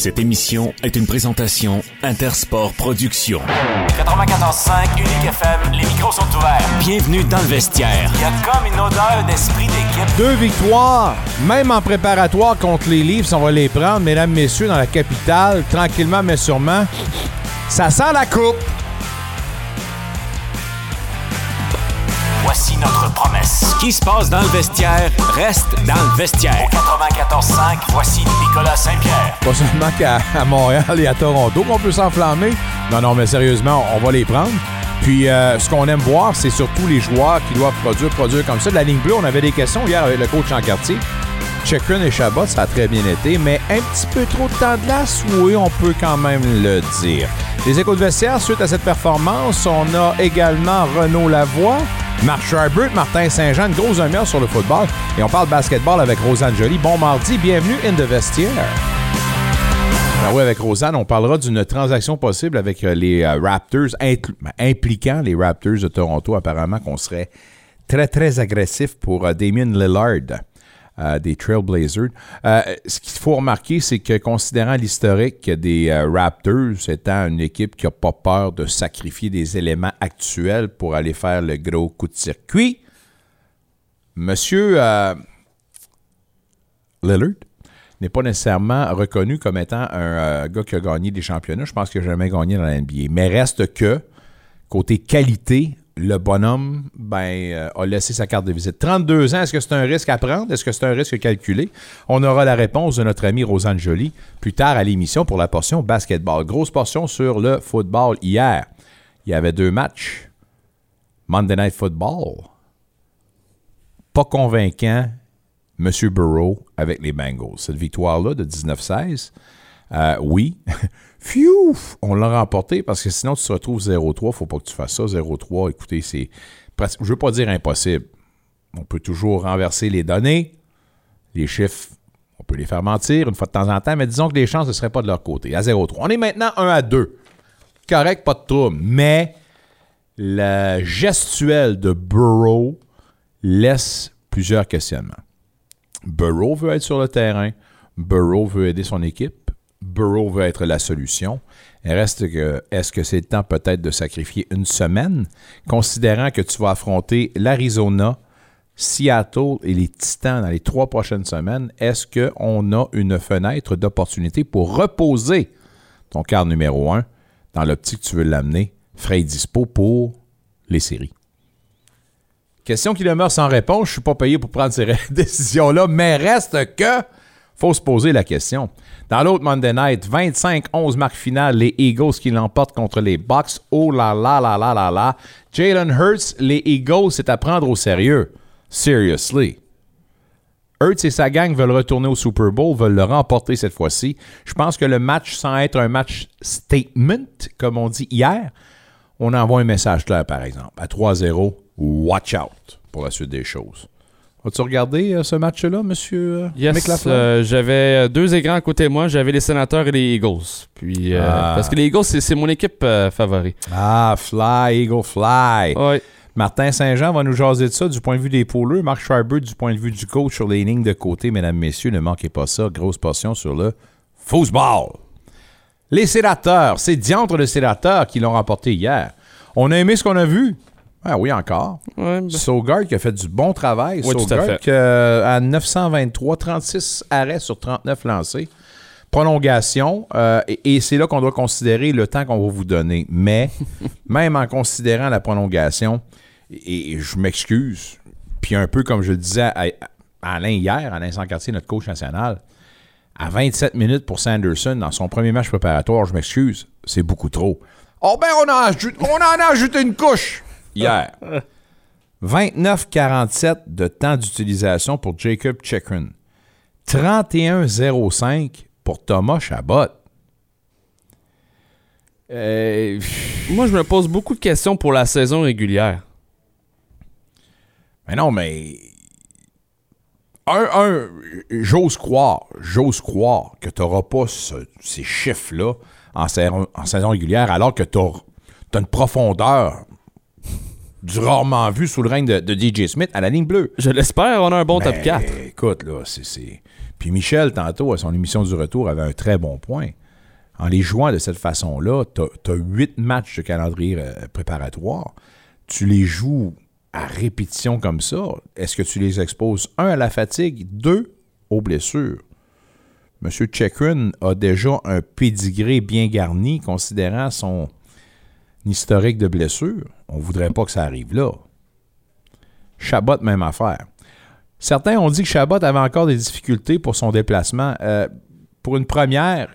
Cette émission est une présentation Intersport Productions. 94.5 Unique FM, les micros sont ouverts. Bienvenue dans le vestiaire. Il y a comme une odeur d'esprit d'équipe. Deux victoires, même en préparatoire contre les Leafs, on va les prendre, mesdames, messieurs, dans la capitale, tranquillement mais sûrement. Ça sent la coupe. Promesse. Ce qui se passe dans le vestiaire reste dans le vestiaire. 94.5, voici Nicolas Saint-Pierre. Pas seulement qu'à à Montréal et à Toronto qu'on peut s'enflammer. Non, non, mais sérieusement, on va les prendre. Puis euh, ce qu'on aime voir, c'est surtout les joueurs qui doivent produire, produire comme ça. De la ligne bleue, on avait des questions hier avec le coach en quartier. Chekrin et Chabot, ça a très bien été, mais un petit peu trop de temps de glace, oui, on peut quand même le dire. Les échos de vestiaire, suite à cette performance, on a également Renaud Lavoie, Marc Schreiber, Martin Saint-Jean, grosse demi sur le football. Et on parle basketball avec Rosanne Joly. Bon mardi, bienvenue in the vestiaire. Ben oui, avec Rosanne, on parlera d'une transaction possible avec euh, les euh, Raptors, ben, impliquant les Raptors de Toronto. Apparemment qu'on serait très, très agressif pour euh, Damien Lillard des Trailblazers. Euh, ce qu'il faut remarquer, c'est que considérant l'historique des euh, Raptors étant une équipe qui n'a pas peur de sacrifier des éléments actuels pour aller faire le gros coup de circuit, Monsieur euh, Lillard n'est pas nécessairement reconnu comme étant un gars qui a gagné des championnats. Je pense qu'il n'a jamais gagné dans la NBA. Mais reste que, côté qualité, le bonhomme ben, euh, a laissé sa carte de visite. 32 ans, est-ce que c'est un risque à prendre? Est-ce que c'est un risque calculé? On aura la réponse de notre ami Rosanne Joly plus tard à l'émission pour la portion basketball. Grosse portion sur le football hier. Il y avait deux matchs. Monday Night Football. Pas convaincant, M. Burrow avec les Bengals. Cette victoire-là de 19-16, euh, oui. Phew! On l'a remporté parce que sinon tu te retrouves 0-3. Faut pas que tu fasses ça. 0-3, écoutez, c'est presque. Je veux pas dire impossible. On peut toujours renverser les données. Les chiffres, on peut les faire mentir une fois de temps en temps, mais disons que les chances ne seraient pas de leur côté. À 0-3. On est maintenant 1 à 2. Correct, pas de trouble. Mais la gestuelle de Burrow laisse plusieurs questionnements. Burrow veut être sur le terrain. Burrow veut aider son équipe. Burrow veut être la solution. Reste que, est-ce que c'est le temps peut-être de sacrifier une semaine, considérant que tu vas affronter l'Arizona, Seattle et les Titans dans les trois prochaines semaines? Est-ce qu'on a une fenêtre d'opportunité pour reposer ton quart numéro un dans l'optique que tu veux l'amener, frais dispo pour les séries? Question qui demeure sans réponse. Je suis pas payé pour prendre ces décisions-là, mais reste que faut se poser la question. Dans l'autre Monday Night, 25-11 marque finale, les Eagles qui l'emportent contre les Bucks. Oh là là là là là là. Jalen Hurts, les Eagles, c'est à prendre au sérieux. Seriously. Hurts et sa gang veulent retourner au Super Bowl, veulent le remporter cette fois-ci. Je pense que le match, sans être un match statement, comme on dit hier, on envoie un message clair, par exemple. À 3-0, watch out pour la suite des choses. As-tu regardé euh, ce match-là, monsieur euh, Yes, euh, j'avais deux écrans à côté de moi. J'avais les sénateurs et les Eagles. Puis, Ah. Parce que les Eagles, c'est mon équipe favorite. Ah, fly, Eagle, fly. Ouais. Martin Saint-Jean va nous jaser de ça du point de vue des pôleurs. Marc Schreiber du point de vue du coach sur les lignes de côté. Mesdames, messieurs, ne manquez pas ça. Grosse portion sur le football. Les sénateurs, c'est diantre de sénateurs qui l'ont remporté hier. On a aimé ce qu'on a vu? Ah oui, encore. Ouais, ben, Sogard qui a fait du bon travail. Oui, tout à Sogard fait. qui, euh, à 923, 36 arrêts sur 39 lancés. Prolongation. euh, et et c'est là qu'on doit considérer le temps qu'on va vous donner. Mais même en considérant la prolongation, et, et je m'excuse, puis un peu comme je le disais à, à Alain hier, Alain Sancartier, notre coach national, à 27 minutes pour Sanderson dans son premier match préparatoire, je m'excuse, c'est beaucoup trop. Oh ben, on, en ajoute- on en a ajouté une couche hier. 29,47 de temps d'utilisation pour Jacob Chekrin. 31,05 pour Thomas Chabot. Euh, moi, je me pose beaucoup de questions pour la saison régulière. mais non, mais. Un, un, j'ose croire, j'ose croire que tu n'auras pas ce- ces chiffres-là en, saison- en saison régulière, alors que tu as, une profondeur du rarement vu sous le règne de, de DJ Smith à la ligne bleue. Je l'espère, on a un bon top Ben, 4. Écoute, là, c'est- c'est. Puis Michel, tantôt, à son émission du retour, avait un très bon point. En les jouant de cette façon-là, tu as huit matchs de calendrier euh, préparatoire. Tu les joues à répétition comme ça. Est-ce que tu les exposes, un, à la fatigue, deux, aux blessures? M. Chekrin a déjà un pédigré bien garni, considérant son historique de blessures. On ne voudrait pas que ça arrive là. Chabot, même affaire. Certains ont dit que Chabot avait encore des difficultés pour son déplacement. Euh, pour une première,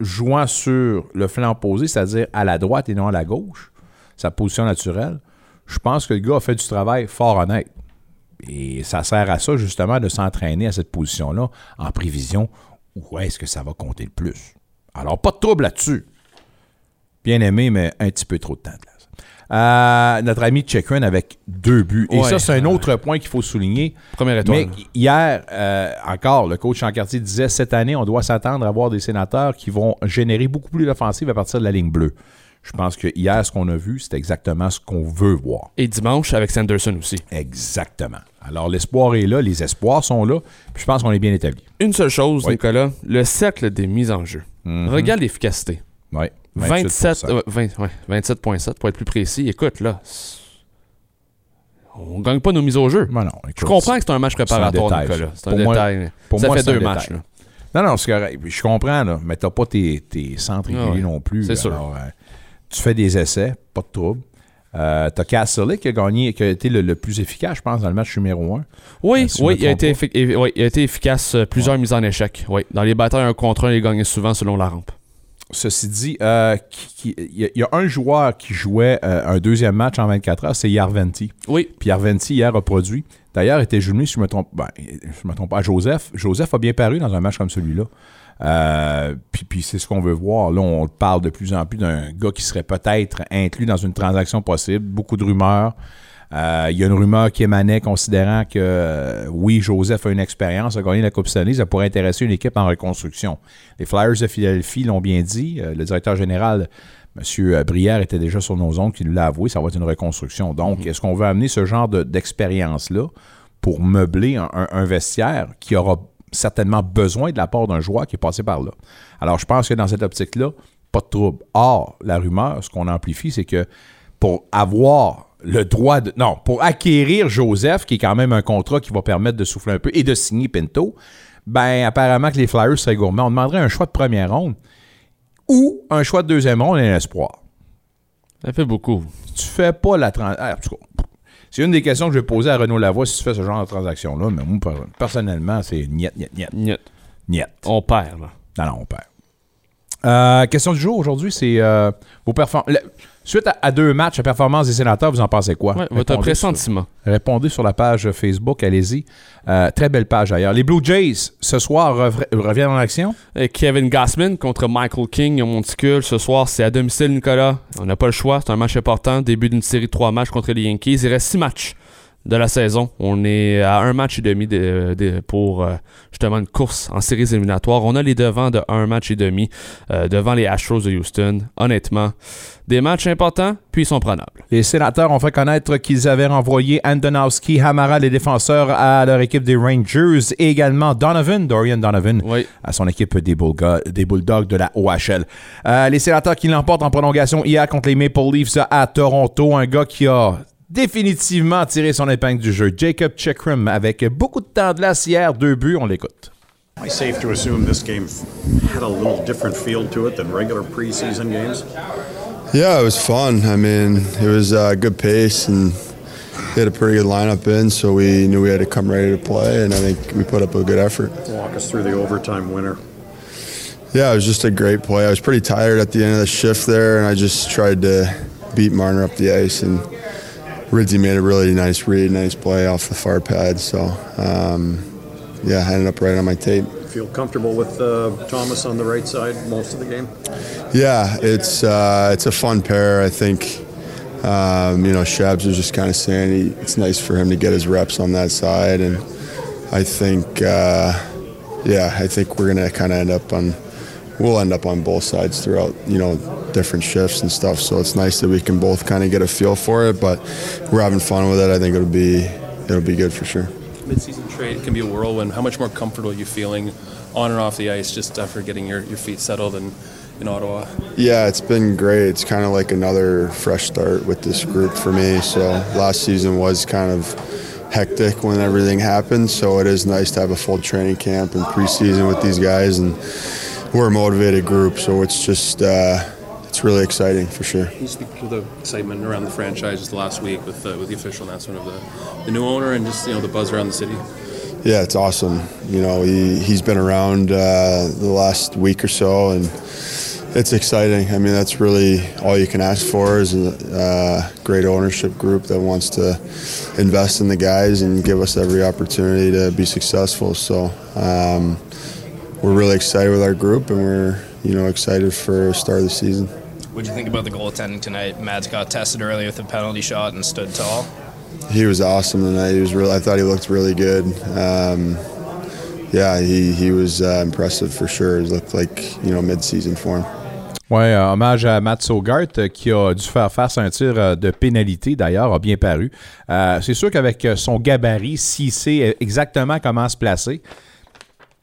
jouant sur le flanc opposé, c'est-à-dire à la droite et non à la gauche, sa position naturelle, je pense que le gars a fait du travail fort honnête. Et ça sert à ça, justement, de s'entraîner à cette position-là en prévision où est-ce que ça va compter le plus. Alors, pas de trouble là-dessus. Bien aimé, mais un petit peu trop de temps de glace. Euh, notre ami Chekrin avec deux buts. Et Ouais. ça, c'est un autre point qu'il faut souligner. Première étoile. Mais hier, euh, encore, le coach en quartier disait cette année, on doit s'attendre à voir des sénateurs qui vont générer beaucoup plus d'offensives à partir de la ligne bleue. Je pense que hier, ce qu'on a vu, c'est exactement ce qu'on veut voir. Et dimanche avec Sanderson aussi. Exactement. Alors, l'espoir est là, les espoirs sont là, puis je pense qu'on est bien établi. Une seule chose, Oui. Nicolas, le cercle des mises en jeu. Mhm. Regarde l'efficacité. Ouais, 27, 28%. euh, 20 ouais, 27.7 pour être plus précis. Écoute, là, on gagne pas nos mises au jeu. Ben non, Je comprends que c'est un match préparatoire, détail. C'est un Pour moi- détail. pour ça moi, fait deux détail. matchs. là. Non, non, c'est correct. Je comprends, là, mais t'as pas tes, tes centres Ah réguliers ouais. non plus. C'est sûr. Alors, euh, tu fais des essais, pas de trouble. Euh, t'as Castle qui a gagné, qui a été le, le plus efficace, je pense, dans le match numéro 1. Oui, Euh, si oui, il a, été oui, il a été efficace. Plusieurs mises en échec. Oui. Dans les batailles un contre un, il gagnait souvent selon la rampe. Ceci dit, euh, il y, a- il y a un joueur qui jouait euh, un deuxième match en 24 heures, c'est Yarventi. Oui. Puis Yarventi, hier, a produit. D'ailleurs, était jumelé, si je me trompe, ben, je me trompe pas, Joseph. Joseph a bien paru dans un match comme celui-là. Euh, puis puis c'est ce qu'on veut voir. Là, on parle de plus en plus d'un gars qui serait peut-être inclus dans une transaction possible. Beaucoup de rumeurs. Euh, Il y a une rumeur qui émanait considérant que euh, oui, Joseph a une expérience, a gagné la Coupe Stanley, ça pourrait intéresser une équipe en reconstruction. Les Flyers de Philadelphie l'ont bien dit. Euh, le directeur général, M. Brière, était déjà sur nos ondes, qui nous l'a avoué, ça va être une reconstruction. Donc, est-ce qu'on veut amener ce genre de- d'expérience-là pour meubler un, un- un vestiaire qui aura certainement besoin de la part d'un joueur qui est passé par là? Alors, je pense que dans cette optique-là, pas de trouble. Or, la rumeur, ce qu'on amplifie, c'est que pour avoir le droit de. Non, pour acquérir Joseph, qui est quand même un contrat qui va permettre de souffler un peu et de signer Pinto, ben apparemment que les Flyers seraient gourmands. On demanderait un choix de première ronde ou un choix de deuxième ronde et un espoir. Ça fait beaucoup. Tu fais pas la transaction. C'est une des questions que je vais poser à Renaud Lavoie si tu fais ce genre de transaction-là, mais moi, per- personnellement, c'est niet, niet, niet, Niet. niet. On perd, là. Non, non, on perd. Euh, question du jour aujourd'hui, c'est euh, vos performances. Suite à, à deux matchs, la performance des sénateurs, vous en pensez quoi? Ouais, votre sur- pressentiment. Répondez sur la page Facebook, allez-y. Euh, très belle page d'ailleurs. Les Blue Jays, ce soir, reviennent en action? Et Kevin Gassman contre Michael King au Monticule. Ce soir, c'est à domicile, Nicolas. On n'a pas le choix. C'est un match important. Début d'une série de trois matchs contre les Yankees. Il reste six matchs de la saison. On est à un match et demi de- de- pour euh, justement une course en séries éliminatoires. On a les devants de un match et demi euh, devant les Astros de Houston. Honnêtement, des matchs importants, puis ils sont prenables. Les sénateurs ont fait connaître qu'ils avaient renvoyé Antonowski, Hamara, les défenseurs, à leur équipe des Rangers et également Donovan, Dorian Donovan, Oui. à son équipe des Bulldogs de la OHL. Euh, les sénateurs qui l'emportent en prolongation hier contre les Maple Leafs à Toronto. Un gars qui a définitivement tiré son épingle du jeu. Jacob Chekrim avec beaucoup de temps de glace hier, deux buts, on l'écoute. Am I safe to assume this game had a little different feel to it than regular preseason games? Yeah, it was fun. I mean, it was uh, good pace, and they had a pretty good lineup in, so we knew we had to come ready to play, and I think we put up a good effort. Walk us through the overtime winner. Yeah, it was just a great play. I was pretty tired at the end of the shift there, and I just tried to beat Marner up the ice, and Ridley made a really nice read, nice play off the far pad. So, um, yeah, I ended up right on my tape. Feel comfortable with uh, Thomas on the right side most of the game? Yeah, it's uh, it's a fun pair. I think um, you know Shabs was just kind of saying he, it's nice for him to get his reps on that side, and I think uh, yeah, I think we're gonna kind of end up on we'll end up on both sides throughout you know different shifts and stuff. So it's nice that we can both kind of get a feel for it, but we're having fun with it. I think it'll be it'll be good for sure. Mid-season trade can be a whirlwind. How much more comfortable are you feeling on and off the ice just uh, after getting your, your feet settled in, in Ottawa? Yeah, it's been great. It's kind of like another fresh start with this group for me. So last season was kind of hectic when everything happened. So it is nice to have a full training camp and preseason with these guys, and we're a motivated group. So it's just uh, it's really exciting for sure. Can you speak to the excitement around the franchise just last week with the, with the official announcement of the, the new owner and just you know the buzz around the city? Yeah, it's awesome. You know, he, he's been around uh, the last week or so, and it's exciting. I mean, that's really all you can ask for is a uh, great ownership group that wants to invest in the guys and give us every opportunity to be successful. So um, we're really excited with our group, and we're you know excited for the start of the season. What do you think about the goaltending tonight? Mads got tested early with a penalty shot and stood tall. He was awesome tonight. He was really. I thought he looked really good. Um, yeah, he, he was uh, impressive for sure. He looked like you know mid-season form. Ouais, euh, hommage à Matt Sogart euh, qui a dû faire face à un tir euh, de pénalité, d'ailleurs, a bien paru. Euh, c'est sûr qu'avec euh, son gabarit, s'il sait exactement comment se placer,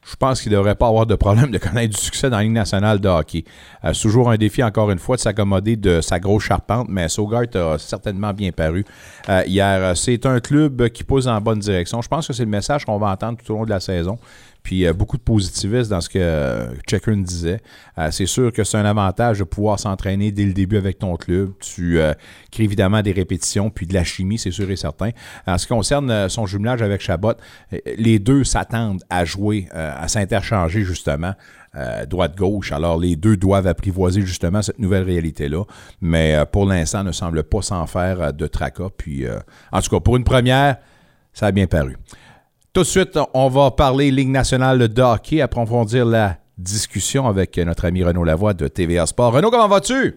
je pense qu'il ne devrait pas avoir de problème de connaître du succès dans la Ligue nationale de hockey. Euh, c'est toujours un défi, encore une fois, de s'accommoder de sa grosse charpente, mais Sogart a certainement bien paru euh, hier. C'est un club qui pousse en bonne direction. Je pense que c'est le message qu'on va entendre tout au long de la saison. Puis euh, beaucoup de positivisme dans ce que euh, Checkern disait. Euh, c'est sûr que c'est un avantage de pouvoir s'entraîner dès le début avec ton club. Tu crées évidemment des répétitions, puis de la chimie, c'est sûr et certain. En ce qui concerne son jumelage avec Chabot, les deux s'attendent à jouer, à s'interchanger justement. droite-gauche. Alors, les deux doivent apprivoiser justement cette nouvelle réalité-là. Mais pour l'instant, ne semble pas s'en faire de tracas. Puis, en tout cas, pour une première, ça a bien paru. Tout de suite, on va parler Ligue nationale de hockey, approfondir la discussion avec notre ami Renaud Lavoie de TVA Sport. Renaud, comment vas-tu?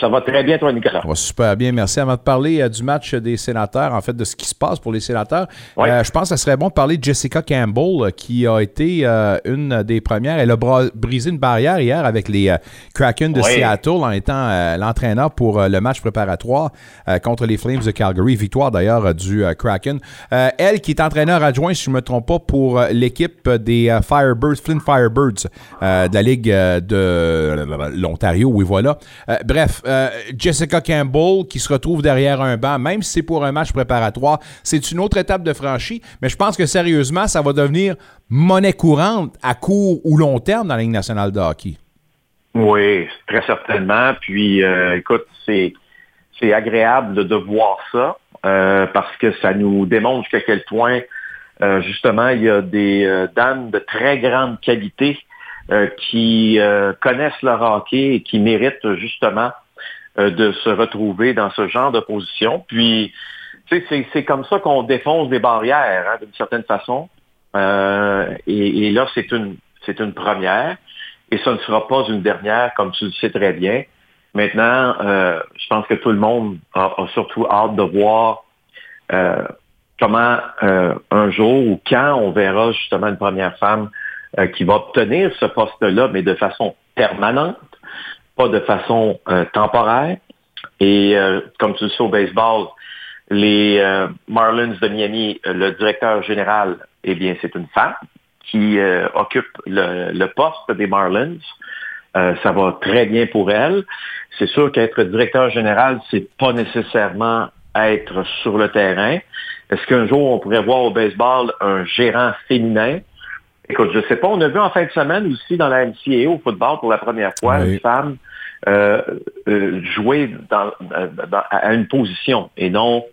Ça va très bien, toi, Nicolas. Ça va super bien, merci. Avant de parler euh, du match des sénateurs, en fait, de ce qui se passe pour les sénateurs, euh, je pense que ça serait bon de parler de Jessica Campbell, euh, qui a été euh, une des premières. Elle a brisé une barrière hier avec les Kraken de. Seattle en étant l'entraîneur pour le match préparatoire contre les Flames de Calgary. Victoire d'ailleurs du Kraken. Elle qui est entraîneur adjoint, si je ne me trompe pas, pour l'équipe des Firebirds, Flint Firebirds de la Ligue de l'Ontario, oui voilà. Bref, euh, Jessica Campbell qui se retrouve derrière un banc, même si c'est pour un match préparatoire, c'est une autre étape de franchie, mais je pense que sérieusement, ça va devenir monnaie courante à court ou long terme dans la Ligue nationale de hockey. Oui, très certainement. Puis, euh, écoute, c'est c'est agréable de, voir ça euh, parce que ça nous démontre qu'à quel point, justement, il y a des dames de très grande qualité qui connaissent leur hockey et qui méritent justement euh, de se retrouver dans ce genre de position. Puis, c'est- comme ça qu'on défonce des barrières, hein, d'une certaine façon. Euh, et, et là, c'est une, c'est une première. Et ça ne sera pas une dernière, comme tu le sais très bien. Maintenant, euh, je pense que tout le monde a, a surtout hâte de voir euh, comment euh, un jour ou quand on verra justement une première femme qui va obtenir ce poste-là, mais de façon permanente, pas de façon euh, temporaire. Et euh, comme tu le sais au baseball, les euh, Marlins de Miami, euh, le directeur général, eh bien, c'est une femme qui euh, occupe le, le poste des Marlins. Ça va très bien pour elle. C'est sûr qu'être directeur général, c'est pas nécessairement être sur le terrain. Est-ce qu'un jour on pourrait voir au baseball un gérant féminin? Écoute, je sais pas. On a vu en fin de semaine aussi dans la NCAA au football pour la première fois Oui. une femme euh, euh, jouer dans, dans- à une position et non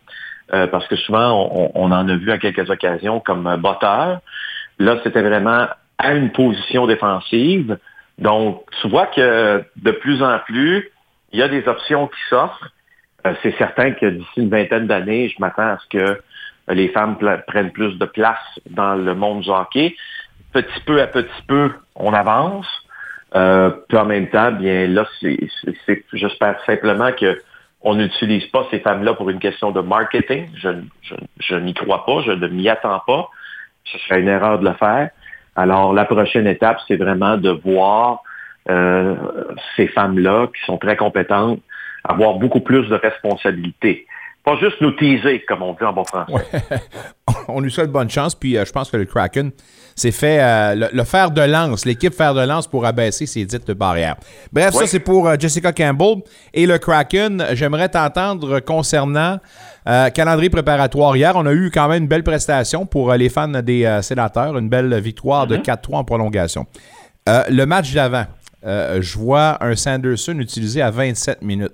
euh, parce que souvent on, on en a vu à quelques occasions comme botteur. Là, c'était vraiment à une position défensive. Donc, tu vois que de plus en plus, il y a des options qui s'offrent. Euh, c'est certain que d'ici une vingtaine d'années, je m'attends à ce que les femmes prennent plus de place dans le monde du hockey. Petit peu à petit peu, on avance. Euh, puis en même temps, bien là, c'est, j'espère simplement que on n'utilise pas ces femmes-là pour une question de marketing. Je, je, je n'y crois pas, je ne m'y attends pas. Ce serait une erreur de le faire. Alors, la prochaine étape, c'est vraiment de voir euh, ces femmes-là qui sont très compétentes avoir beaucoup plus de responsabilités. Pas juste nous teaser, comme on dit en bon français. On on lui souhaite bonne chance. Puis euh, je pense que le Kraken s'est fait euh, le, le fer de lance, l'équipe fer de lance pour abaisser ses dites barrières. Bref, ça c'est pour euh, Jessica Campbell. Et le Kraken, j'aimerais t'entendre concernant calendrier préparatoire. Hier, on a eu quand même une belle prestation pour les fans des sénateurs, une belle victoire de 4-3 en prolongation. Le match d'avant, je vois un Sanderson utilisé à 27 minutes.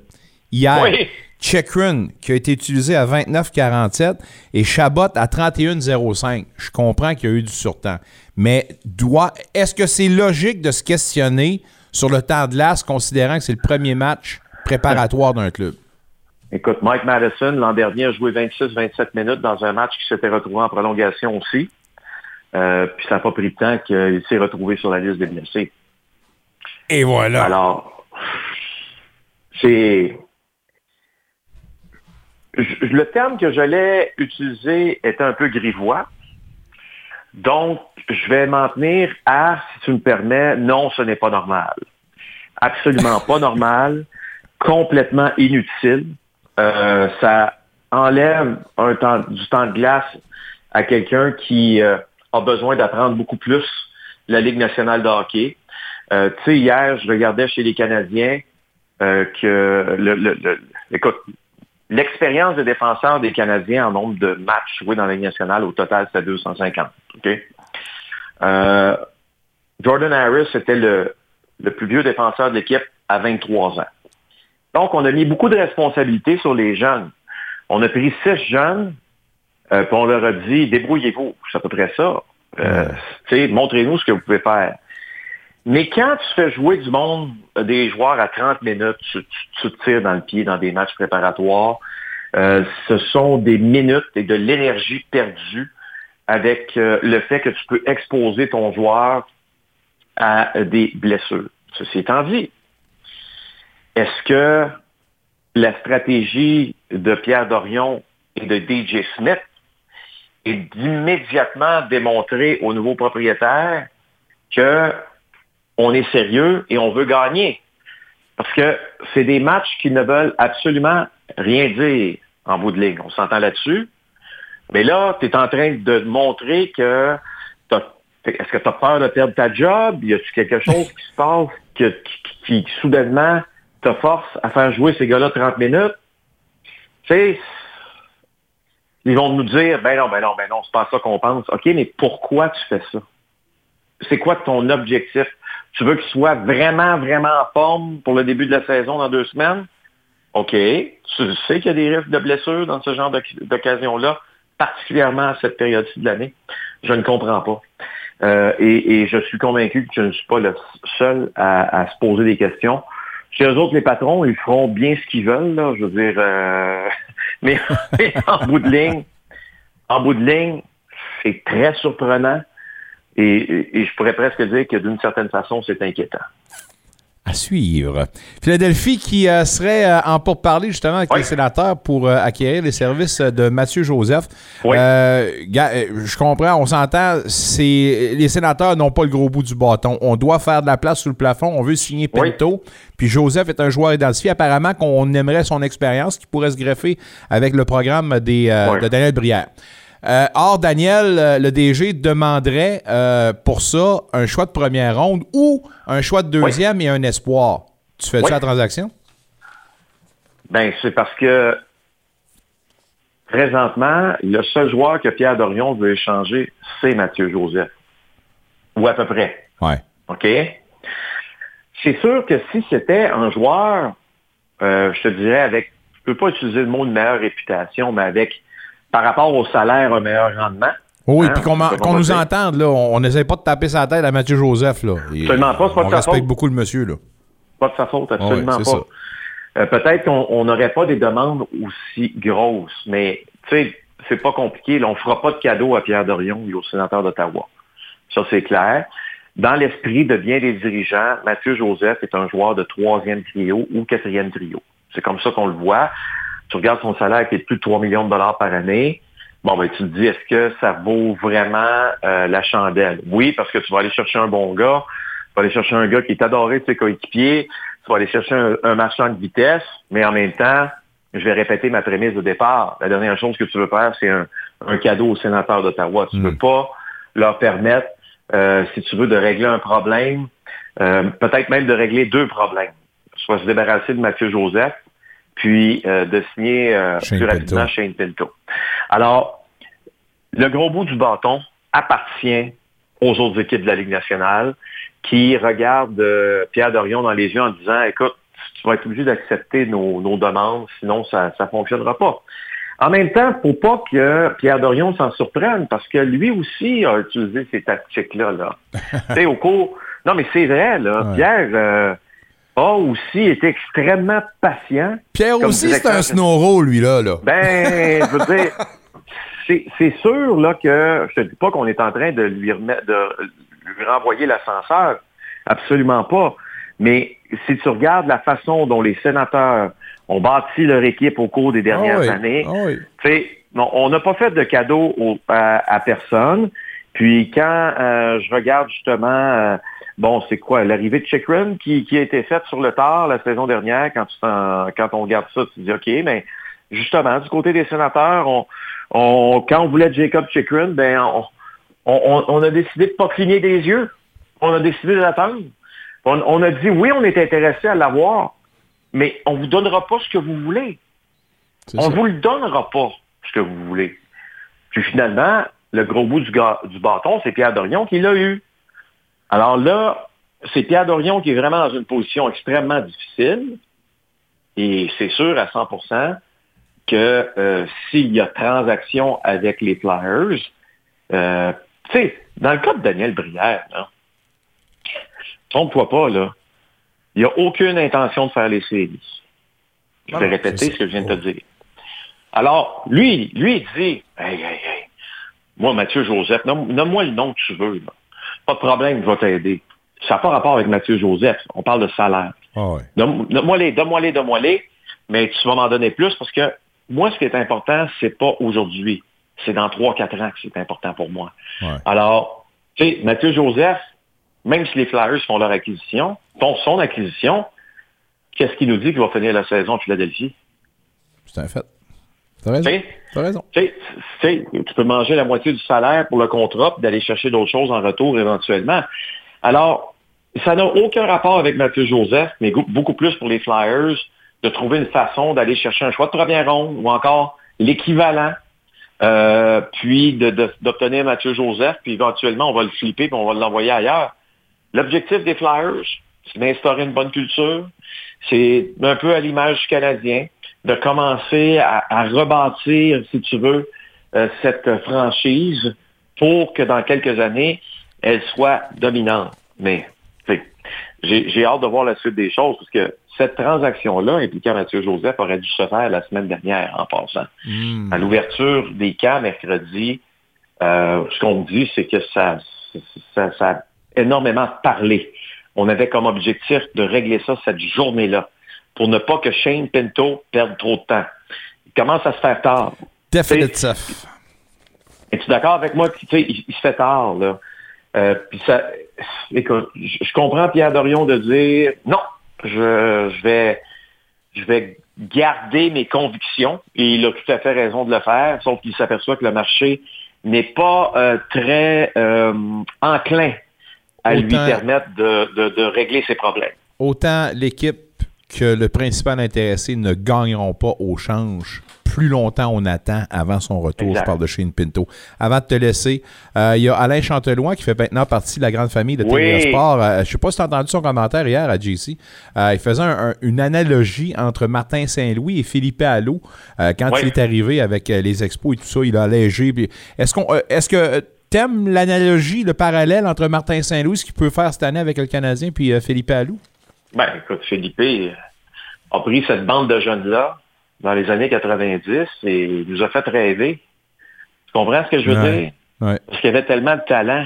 Hier, Oui. Chekrin qui a été utilisé à 29,47 et Chabot à 31,05. Je comprends qu'il y a eu du surtemps. Mais doit, est-ce que c'est logique de se questionner sur le temps de glace considérant que c'est le premier match préparatoire d'un club? Écoute, Mike Madison, l'an dernier, a joué 26-27 minutes dans un match qui s'était retrouvé en prolongation aussi. Euh, puis ça n'a pas pris de temps qu'il s'est retrouvé sur la liste des blessés. Et voilà. Alors, c'est... Le terme que j'allais utiliser est un peu grivois. Donc, je vais m'en tenir à, si tu me permets, non, ce n'est pas normal. Absolument pas normal, complètement inutile. Euh, ça enlève du temps de glace à quelqu'un qui euh, a besoin d'apprendre beaucoup plus la Ligue nationale de hockey. Euh, tu sais, hier, je regardais chez les Canadiens que écoute, l'expérience de défenseur des Canadiens en nombre de matchs joués dans la Ligue nationale, au total, c'était 250. OK? Euh, Jordan Harris était le, le plus vieux défenseur de l'équipe à 23 ans. Donc, on a mis beaucoup de responsabilités sur les jeunes. On a pris six jeunes, euh, puis on leur a dit, débrouillez-vous. C'est à peu près ça. Euh, Montrez-nous ce que vous pouvez faire. Mais quand tu fais jouer du monde, euh, des joueurs à 30 minutes, tu, te tires dans le pied dans des matchs préparatoires. Euh, ce sont des minutes et de l'énergie perdue avec euh, le fait que tu peux exposer ton joueur à des blessures. Ceci étant dit, est-ce que la stratégie de Pierre Dorion et de DJ Smith est d'immédiatement démontrer aux nouveaux propriétaires que on est sérieux et on veut gagner. Parce que c'est des matchs qui ne veulent absolument rien dire en bout de ligne. On s'entend là-dessus. Mais là, tu es en train de montrer que est-ce que tu as peur de perdre ta job? Y a-t-il quelque chose qui se passe qui, qui, soudainement te force à faire jouer ces gars-là 30 minutes? Tu sais, ils vont nous dire, ben non, ben non, ben non, c'est pas ça qu'on pense. OK, mais pourquoi tu fais ça? C'est quoi ton objectif? Tu veux qu'il soit vraiment, vraiment en forme pour le début de la saison dans deux semaines? OK. Tu sais qu'il y a des risques de blessures dans ce genre d'oc- d'occasion-là, particulièrement à cette période-ci de l'année? Je ne comprends pas. Euh, et, je suis convaincu que je ne suis pas le seul à, se poser des questions. Chez eux autres, les patrons, ils feront bien ce qu'ils veulent, là, je veux dire. euh, mais en bout de ligne, en bout de ligne, c'est très surprenant. Et, et- et je pourrais presque dire que d'une certaine façon, c'est inquiétant. À suivre. Philadelphie qui euh, serait euh, en pourparlers justement avec Oui. les sénateurs pour euh, acquérir les services de Mathieu Joseph. Oui. Euh, je comprends, on s'entend, c'est les sénateurs n'ont pas le gros bout du bâton. On doit faire de la place sous le plafond, on veut signer Oui. Pinto. Puis Joseph est un joueur identifié. Apparemment qu'on aimerait son expérience qui pourrait se greffer avec le programme des, de Daniel Brière. Euh, or, Daniel, euh, le DG, demanderait euh, pour ça un choix de première ronde ou un choix de deuxième et un espoir. Tu fais-tu Oui. la transaction? Ben, c'est parce que présentement, le seul joueur que Pierre Dorion veut échanger, c'est Mathieu Joseph. Ou à peu près. Ouais. OK? C'est sûr que si c'était un joueur, euh, je te dirais avec, je peux pas utiliser le mot de meilleure réputation, mais avec, par rapport au salaire, un meilleur rendement. Oui, Hein, puis qu'on nous entende, là. On n'essaie pas de taper sa tête à Mathieu Joseph, là. Et, Absolument pas, c'est pas de On respecte faute. beaucoup le monsieur, là. Pas de sa faute, absolument pas. Euh, Peut-être qu'on on n'aurait pas des demandes aussi grosses, mais tu sais, c'est pas compliqué. Là, on fera pas de cadeau à Pierre Dorion et au sénateur d'Ottawa. Ça, c'est clair. Dans l'esprit de bien des dirigeants, Mathieu Joseph est un joueur de troisième trio ou quatrième trio. C'est comme ça qu'on le voit. Tu regardes son salaire qui est de plus de 3 millions de dollars par année. Bon, ben, tu te dis, est-ce que ça vaut vraiment euh, la chandelle? Oui, parce que tu vas aller chercher un bon gars. Tu vas aller chercher un gars qui est adoré de ses coéquipiers. Tu vas aller chercher un, un marchand de vitesse, mais en même temps, je vais répéter ma prémisse de départ. La dernière chose que tu veux faire, c'est un, un cadeau aux sénateurs d'Ottawa. Tu ne Mm. veux pas leur permettre, euh, si tu veux, de régler un problème, euh, peut-être même de régler deux problèmes. Soit se débarrasser de Mathieu Joseph, puis euh, de signer euh, plus rapidement Pinto. Shane Pinto. Alors, le gros bout du bâton appartient aux autres équipes de la Ligue nationale qui regardent euh, Pierre Dorion dans les yeux en disant, écoute, tu vas être obligé d'accepter nos, nos demandes, sinon ça ne fonctionnera pas. En même temps, faut pas que Pierre Dorion s'en surprenne, parce que lui aussi a utilisé ces tactiques-là. Là. au cours... Non, mais c'est vrai, là. Ouais. Pierre euh, a aussi été extrêmement patient. Pierre aussi, c'est un snowro, lui, là. là. Ben, je veux dire, c'est sûr là que je te dis pas qu'on est en train de lui remettre, de lui renvoyer l'ascenseur, absolument pas. Mais si tu regardes la façon dont les sénateurs ont bâti leur équipe au cours des dernières Ah oui, années, ah oui. on n'a pas fait de cadeau au- à, à personne. Puis quand euh, je regarde justement, euh, bon, c'est quoi, l'arrivée de Chikrin qui, qui a été faite sur le tard la saison dernière, quand, tu t'en- quand on regarde ça, tu te dis, OK, mais justement, du côté des sénateurs, on, on, quand on voulait Jacob Chikrin, ben, on, on, on a décidé de pas cligner des yeux. On a décidé d'attendre. On, on a dit, oui, on est intéressé à l'avoir, mais on vous donnera pas ce que vous voulez. On ça. vous le donnera pas, ce que vous voulez. Puis finalement, le gros bout du, du bâton, c'est Pierre Dorion qui l'a eu. Alors là, c'est Pierre Dorion qui est vraiment dans une position extrêmement difficile. Et c'est sûr à 100% que euh, s'il y a transaction avec les Flyers, euh, tu sais, dans le cas de Daniel Brière, là, trompe-toi pas, là, il n'y a aucune intention de faire les séries. Je vais répéter ce que je viens de te dire. Alors, lui, lui, il dit, hey, hey, hey, moi, Mathieu Joseph, nomme- nomme-moi le nom que tu veux. là. Pas de problème, je vais t'aider. Ça n'a pas rapport avec Mathieu Joseph. On parle de salaire. Ah ouais. Donne- Donne-moi les, donne-moi les, donne-moi les, mais tu vas m'en donner plus parce que moi, ce qui est important, c'est pas aujourd'hui. C'est dans 3-4 ans que c'est important pour moi. Ouais. Alors, tu sais, Mathieu Joseph, même si les Flyers font leur acquisition, font son acquisition, qu'est-ce qui nous dit qu'il va finir la saison à Philadelphie? C'est un fait. T'as raison. Tu T'as raison. peux manger la moitié du salaire pour le contrat puis d'aller chercher d'autres choses en retour éventuellement. Alors, ça n'a aucun rapport avec Mathieu Joseph, mais beaucoup plus pour les Flyers de trouver une façon d'aller chercher un choix de première ronde ou encore l'équivalent, euh, puis de- de- d'obtenir Mathieu Joseph, puis éventuellement on va le flipper puis on va l'envoyer ailleurs. L'objectif des Flyers, c'est d'instaurer une bonne culture. C'est un peu à l'image du Canadien, de commencer à, à rebâtir, si tu veux, euh, cette franchise pour que dans quelques années, elle soit dominante. Mais j'ai hâte de voir la suite des choses parce que cette transaction-là impliquant Mathieu Joseph aurait dû se faire la semaine dernière en passant. Hmm. À l'ouverture des camps mercredi, euh, ce qu'on me dit, c'est que ça, ça, ça a énormément parlé. On avait comme objectif de régler ça cette journée-là pour ne pas que Shane Pinto perde trop de temps. Il commence à se faire tard. Définitif. Es-tu d'accord avec moi? Il, il se fait tard, là. Euh, puis ça, écoute, je, comprends Pierre Dorion de dire non, je, je vais, je vais garder mes convictions et il a tout à fait raison de le faire, sauf qu'il s'aperçoit que le marché n'est pas euh, très euh, enclin à lui permettre de, de- de régler ses problèmes. Autant l'équipe que le principal intéressé ne gagneront pas au change. Plus longtemps on attend avant son retour. Exact. Je parle de Shane Pinto. Avant de te laisser, euh, il y a Alain Chanteloin qui fait maintenant partie de la grande famille de Oui. Sport. Euh, je ne sais pas si tu as entendu son commentaire hier à JC. Euh, il faisait un- un- une analogie entre Martin Saint-Louis et Philippe Allot. Quand Oui. il est arrivé avec les expos et tout ça, il a allégé. Est-ce qu'on, est-ce que tu aimes l'analogie, le parallèle entre Martin Saint-Louis, ce qu'il peut faire cette année avec le Canadien, puis Philippe Allot? Ben, écoute, Philippe euh, a pris cette bande de jeunes-là dans les années 90 et nous a fait rêver. Tu comprends ce que je veux Ouais. dire? Ouais. Parce qu'il y avait tellement de talent.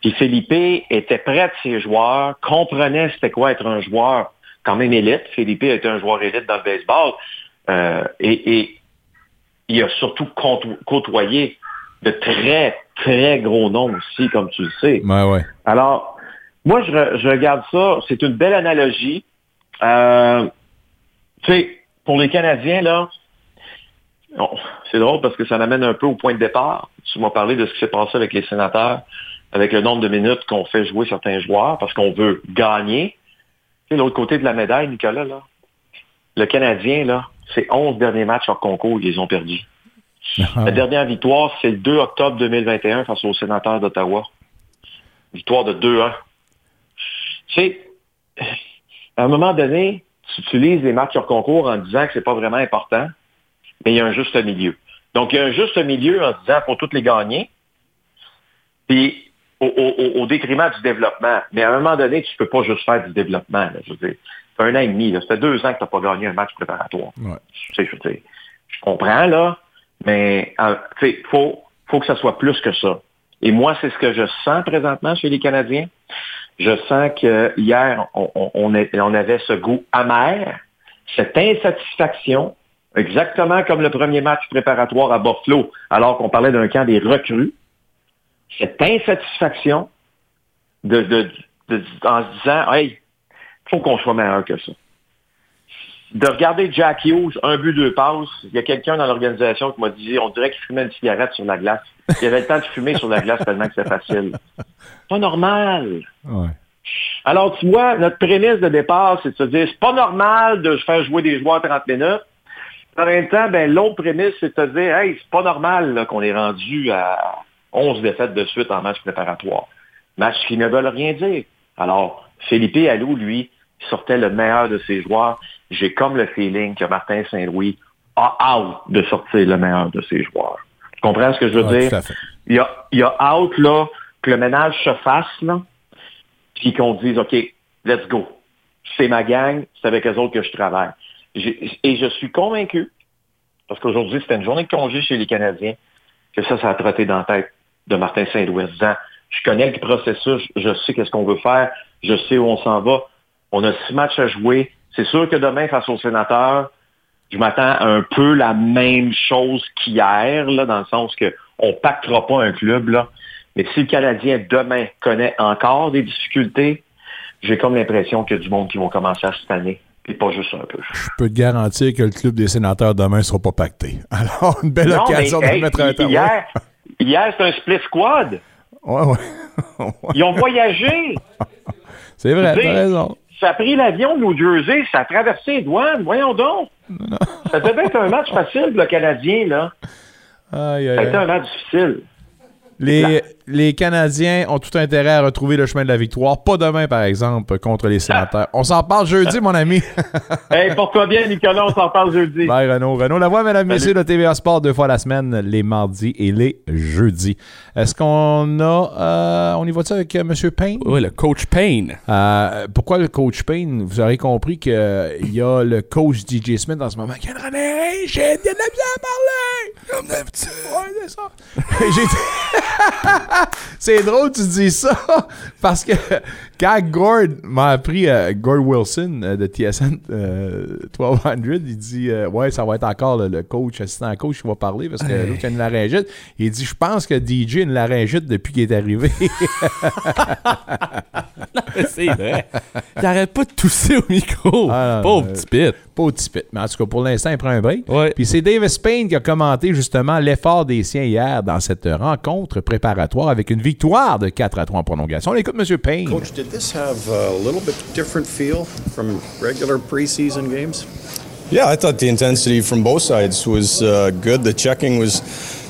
Puis Philippe était près de ses joueurs, comprenait c'était quoi être un joueur quand même élite. Philippe était un joueur élite dans le baseball. Euh, et, et il a surtout côto- côtoyé de très, très gros noms aussi, comme tu le sais. Ouais. Alors, moi, je, re- je regarde ça, c'est une belle analogie. Euh, tu sais, pour les Canadiens, là, bon, c'est drôle parce que ça m'amène un peu au point de départ. Tu m'as parlé de ce qui s'est passé avec les sénateurs, avec le nombre de minutes qu'on fait jouer certains joueurs parce qu'on veut gagner. Tu sais, l'autre côté de la médaille, Nicolas, là, le Canadien, là, c'est 11 derniers matchs hors concours qu'ils ont perdu. La dernière victoire, c'est le 2 octobre 2021 face aux sénateurs d'Ottawa. Victoire de 2-1. Tu sais, à un moment donné, tu utilises les matchs hors concours en disant que c'est pas vraiment important, mais il y a un juste milieu. Donc, il y a un juste milieu en disant qu'il faut toutes les gagner, puis au, au- au détriment du développement. Mais à un moment donné, tu peux pas juste faire du développement. là, je veux dire. Ça fait un an et demi, là. ça fait deux ans que tu n'as pas gagné un match préparatoire. Ouais. Tu sais, je veux dire, je comprends, là, mais tu sais, faut, faut que ça soit plus que ça. Et moi, c'est ce que je sens présentement chez les Canadiens. Je sens que hier, on, avait ce goût amer, cette insatisfaction, exactement comme le premier match préparatoire à Buffalo, alors qu'on parlait d'un camp des recrues. Cette insatisfaction de, de- de- en se disant, hey, faut qu'on soit meilleur que ça. De regarder Jack Hughes, un but, deux passes, il y a quelqu'un dans l'organisation qui m'a dit, on dirait qu'il fumait une cigarette sur la glace. Il avait le temps de fumer sur la glace tellement que c'est facile. Pas normal. Ouais. Alors, tu vois, notre prémisse de départ, c'est de se dire, c'est pas normal de faire jouer des joueurs 30 minutes. En même temps, ben, l'autre prémisse, c'est de se dire, hey, c'est pas normal qu'on est rendu à 11 défaites de suite en match préparatoire. Match qui ne veulent rien dire. Alors, Philippe Allou, lui, sortait le meilleur de ses joueurs. J'ai comme le feeling que Martin Saint-Louis a hâte de sortir le meilleur de ses joueurs. Tu comprends ce que je veux Ouais, dire? Il y a, il y a hâte, là, que le ménage se fasse, là, puis qu'on dise, OK, let's go. C'est ma gang, c'est avec eux autres que je travaille. Et je suis convaincu, parce qu'aujourd'hui, c'était une journée de congé chez les Canadiens, que ça, ça a trotté dans la tête de Martin Saint-Louis, en disant, je connais le processus, je sais qu'est-ce qu'on veut faire, je sais où on s'en va. On a six matchs à jouer. C'est sûr que demain, face aux sénateurs, je m'attends à un peu la même chose qu'hier, là, dans le sens que on pactera pas un club, là. Mais si le Canadien demain connaît encore des difficultés, j'ai comme l'impression qu'il y a du monde qui vont commencer à cette année. Puis pas juste un peu. Je peux te garantir que le club des sénateurs demain ne sera pas pacté. Alors, une belle Non, occasion mais, de hey, mettre un terme. hier, hier c'est un split squad. Ouais, ouais. Ils ont voyagé. C'est vrai, t'as raison. Ça a pris l'avion de New Jersey, ça a traversé les douanes. Voyons donc. Ça devait être un match facile le Canadien, là. Aïe, Ça a été un match difficile. Les, les Canadiens ont tout intérêt à retrouver le chemin de la victoire. Pas demain, par exemple, contre les sénateurs. On s'en parle jeudi, mon ami. Hey, porte-toi bien, Nicolas, on s'en parle jeudi. Bye, Renaud. Renaud Lavoie, mesdames, messieurs, de TVA Sport, deux fois la semaine, les mardis et les jeudis. Est-ce qu'on a... euh, on y va-tu avec euh, M. Payne? Oui, le coach Payne. Euh, pourquoi le coach Payne? Vous aurez compris qu'il y a le coach DJ Smith en ce moment René, j'ai à parler! Comme d'habitude. Ouais, c'est ça. J'ai- c'est drôle tu dis ça parce que quand Gord m'a appris, euh, Gord Wilson euh, de TSN euh, 1200, il dit euh, Ouais, ça va être encore le, le coach, assistant coach qui va parler parce que l'autre a une laryngite. Il dit Je pense que DJ a une laryngite depuis qu'il est arrivé. C'est vrai. Il arrête pas de tousser au micro. Ah, Pauvre euh, petit pit. Pas au petit pit. Mais en tout cas, pour l'instant, il prend un break. Ouais. Puis c'est Davis Payne qui a commenté justement l'effort des siens hier dans cette rencontre préparatoire avec une victoire de 4 à 3 en prolongation. On écoute M. Payne. Coach, did this have a little bit different feel from regular preseason games? Yeah, I thought the intensity from both sides was uh, good. The checking was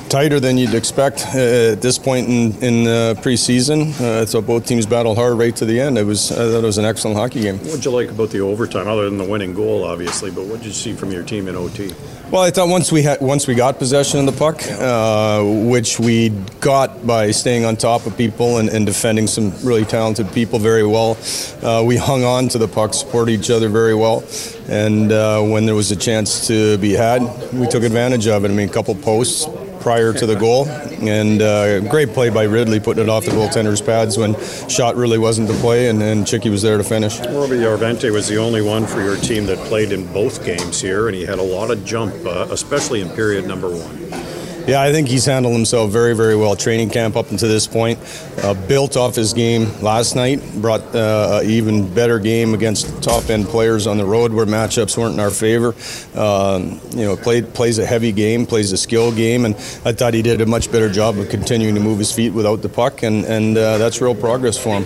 tighter than you'd expect uh, at this point in in uh, preseason. Uh, thought both teams battled hard right to the end. It was I thought it was an excellent hockey game. What did you like about the overtime, other than the winning goal, obviously? But what did you see from your team in OT? Well, I thought once we had once we got possession of the puck, uh, which we got by staying on top of people and, and defending some really talented people very well, uh, we hung on to the puck, supported each other very well, and uh, when there was a chance to be had, we took advantage of it. I mean, a couple posts prior to the goal, and uh, great play by Ridley putting it off the goaltender's pads when shot really wasn't the play, and, and Chicky was there to finish. Robbie Yarvente was the only one for your team that played in both games here, and he had a lot of jump, uh, especially in period number one. Yeah, I think he's handled himself very, very well. Training camp up until this point, uh, built off his game last night, brought uh, an even better game against top end players on the road where matchups weren't in our favor. Um, you know, played plays a heavy game, plays a skill game, and I thought he did a much better job of continuing to move his feet without the puck, and and uh, that's real progress for him.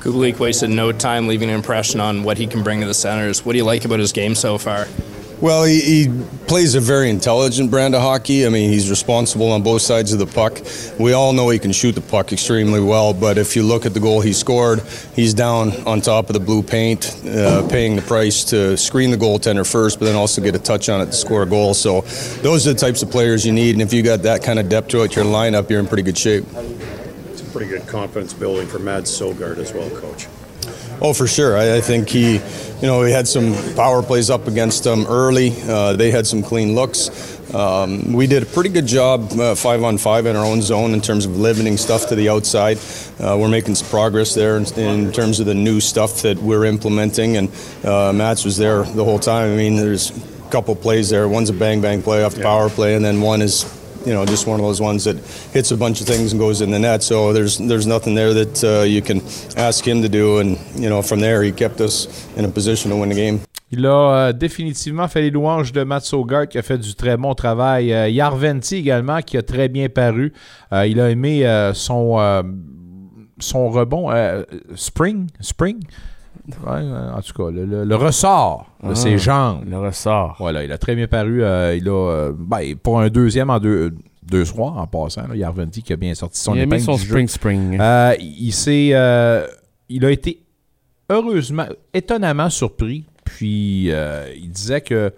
Kubalik wasted no time leaving an impression on what he can bring to the Senators. What do you like about his game so far? Well, he, he, plays a very intelligent brand of hockey. I mean, he's responsible on both sides of the puck. We all know he can shoot the puck extremely well, but if you look at the goal he scored, he's down on top of the blue paint, uh, paying the price to screen the goaltender first, but then also get a touch on it to score a goal. So those are the types of players you need, and if you got that kind of depth to throughout your lineup, you're in pretty good shape. It's a pretty good confidence building for Mads Sogard as well, Coach. Oh, for sure. I, I, think he, you know, we had some power plays up against them early. Uh, they had some clean looks. Um, we did a pretty good job uh, five on five in our own zone in terms of limiting stuff to the outside. Uh, we're making some progress there in, in, terms of the new stuff that we're implementing, and uh, Mats was there the whole time. I mean, there's a couple plays there. One's a bang bang play off the yeah. power play, and then one is you know, just one of those ones that hits a bunch of things and goes in the net. So there's there's nothing there that uh, you can ask him to do, and you know, from there he kept us in a position to win the game. Il a euh, définitivement fait les louanges de Matt Sogard qui a fait du très bon travail. Euh, Yarventi également qui a très bien paru. Euh, il a aimé euh, son, euh, son rebond. Euh, spring? Spring? Ouais, en tout cas, le, le, le ressort de Ah, ses jambes. Le ressort. Voilà, il a très bien paru. euh, il a, euh, ben, pour un deuxième en deux, deux soirs en passant, là, Yarventi qui a bien sorti son il a mis son du jeu. spring spring. Euh, il s'est, il a été heureusement, étonnamment surpris. Puis il disait que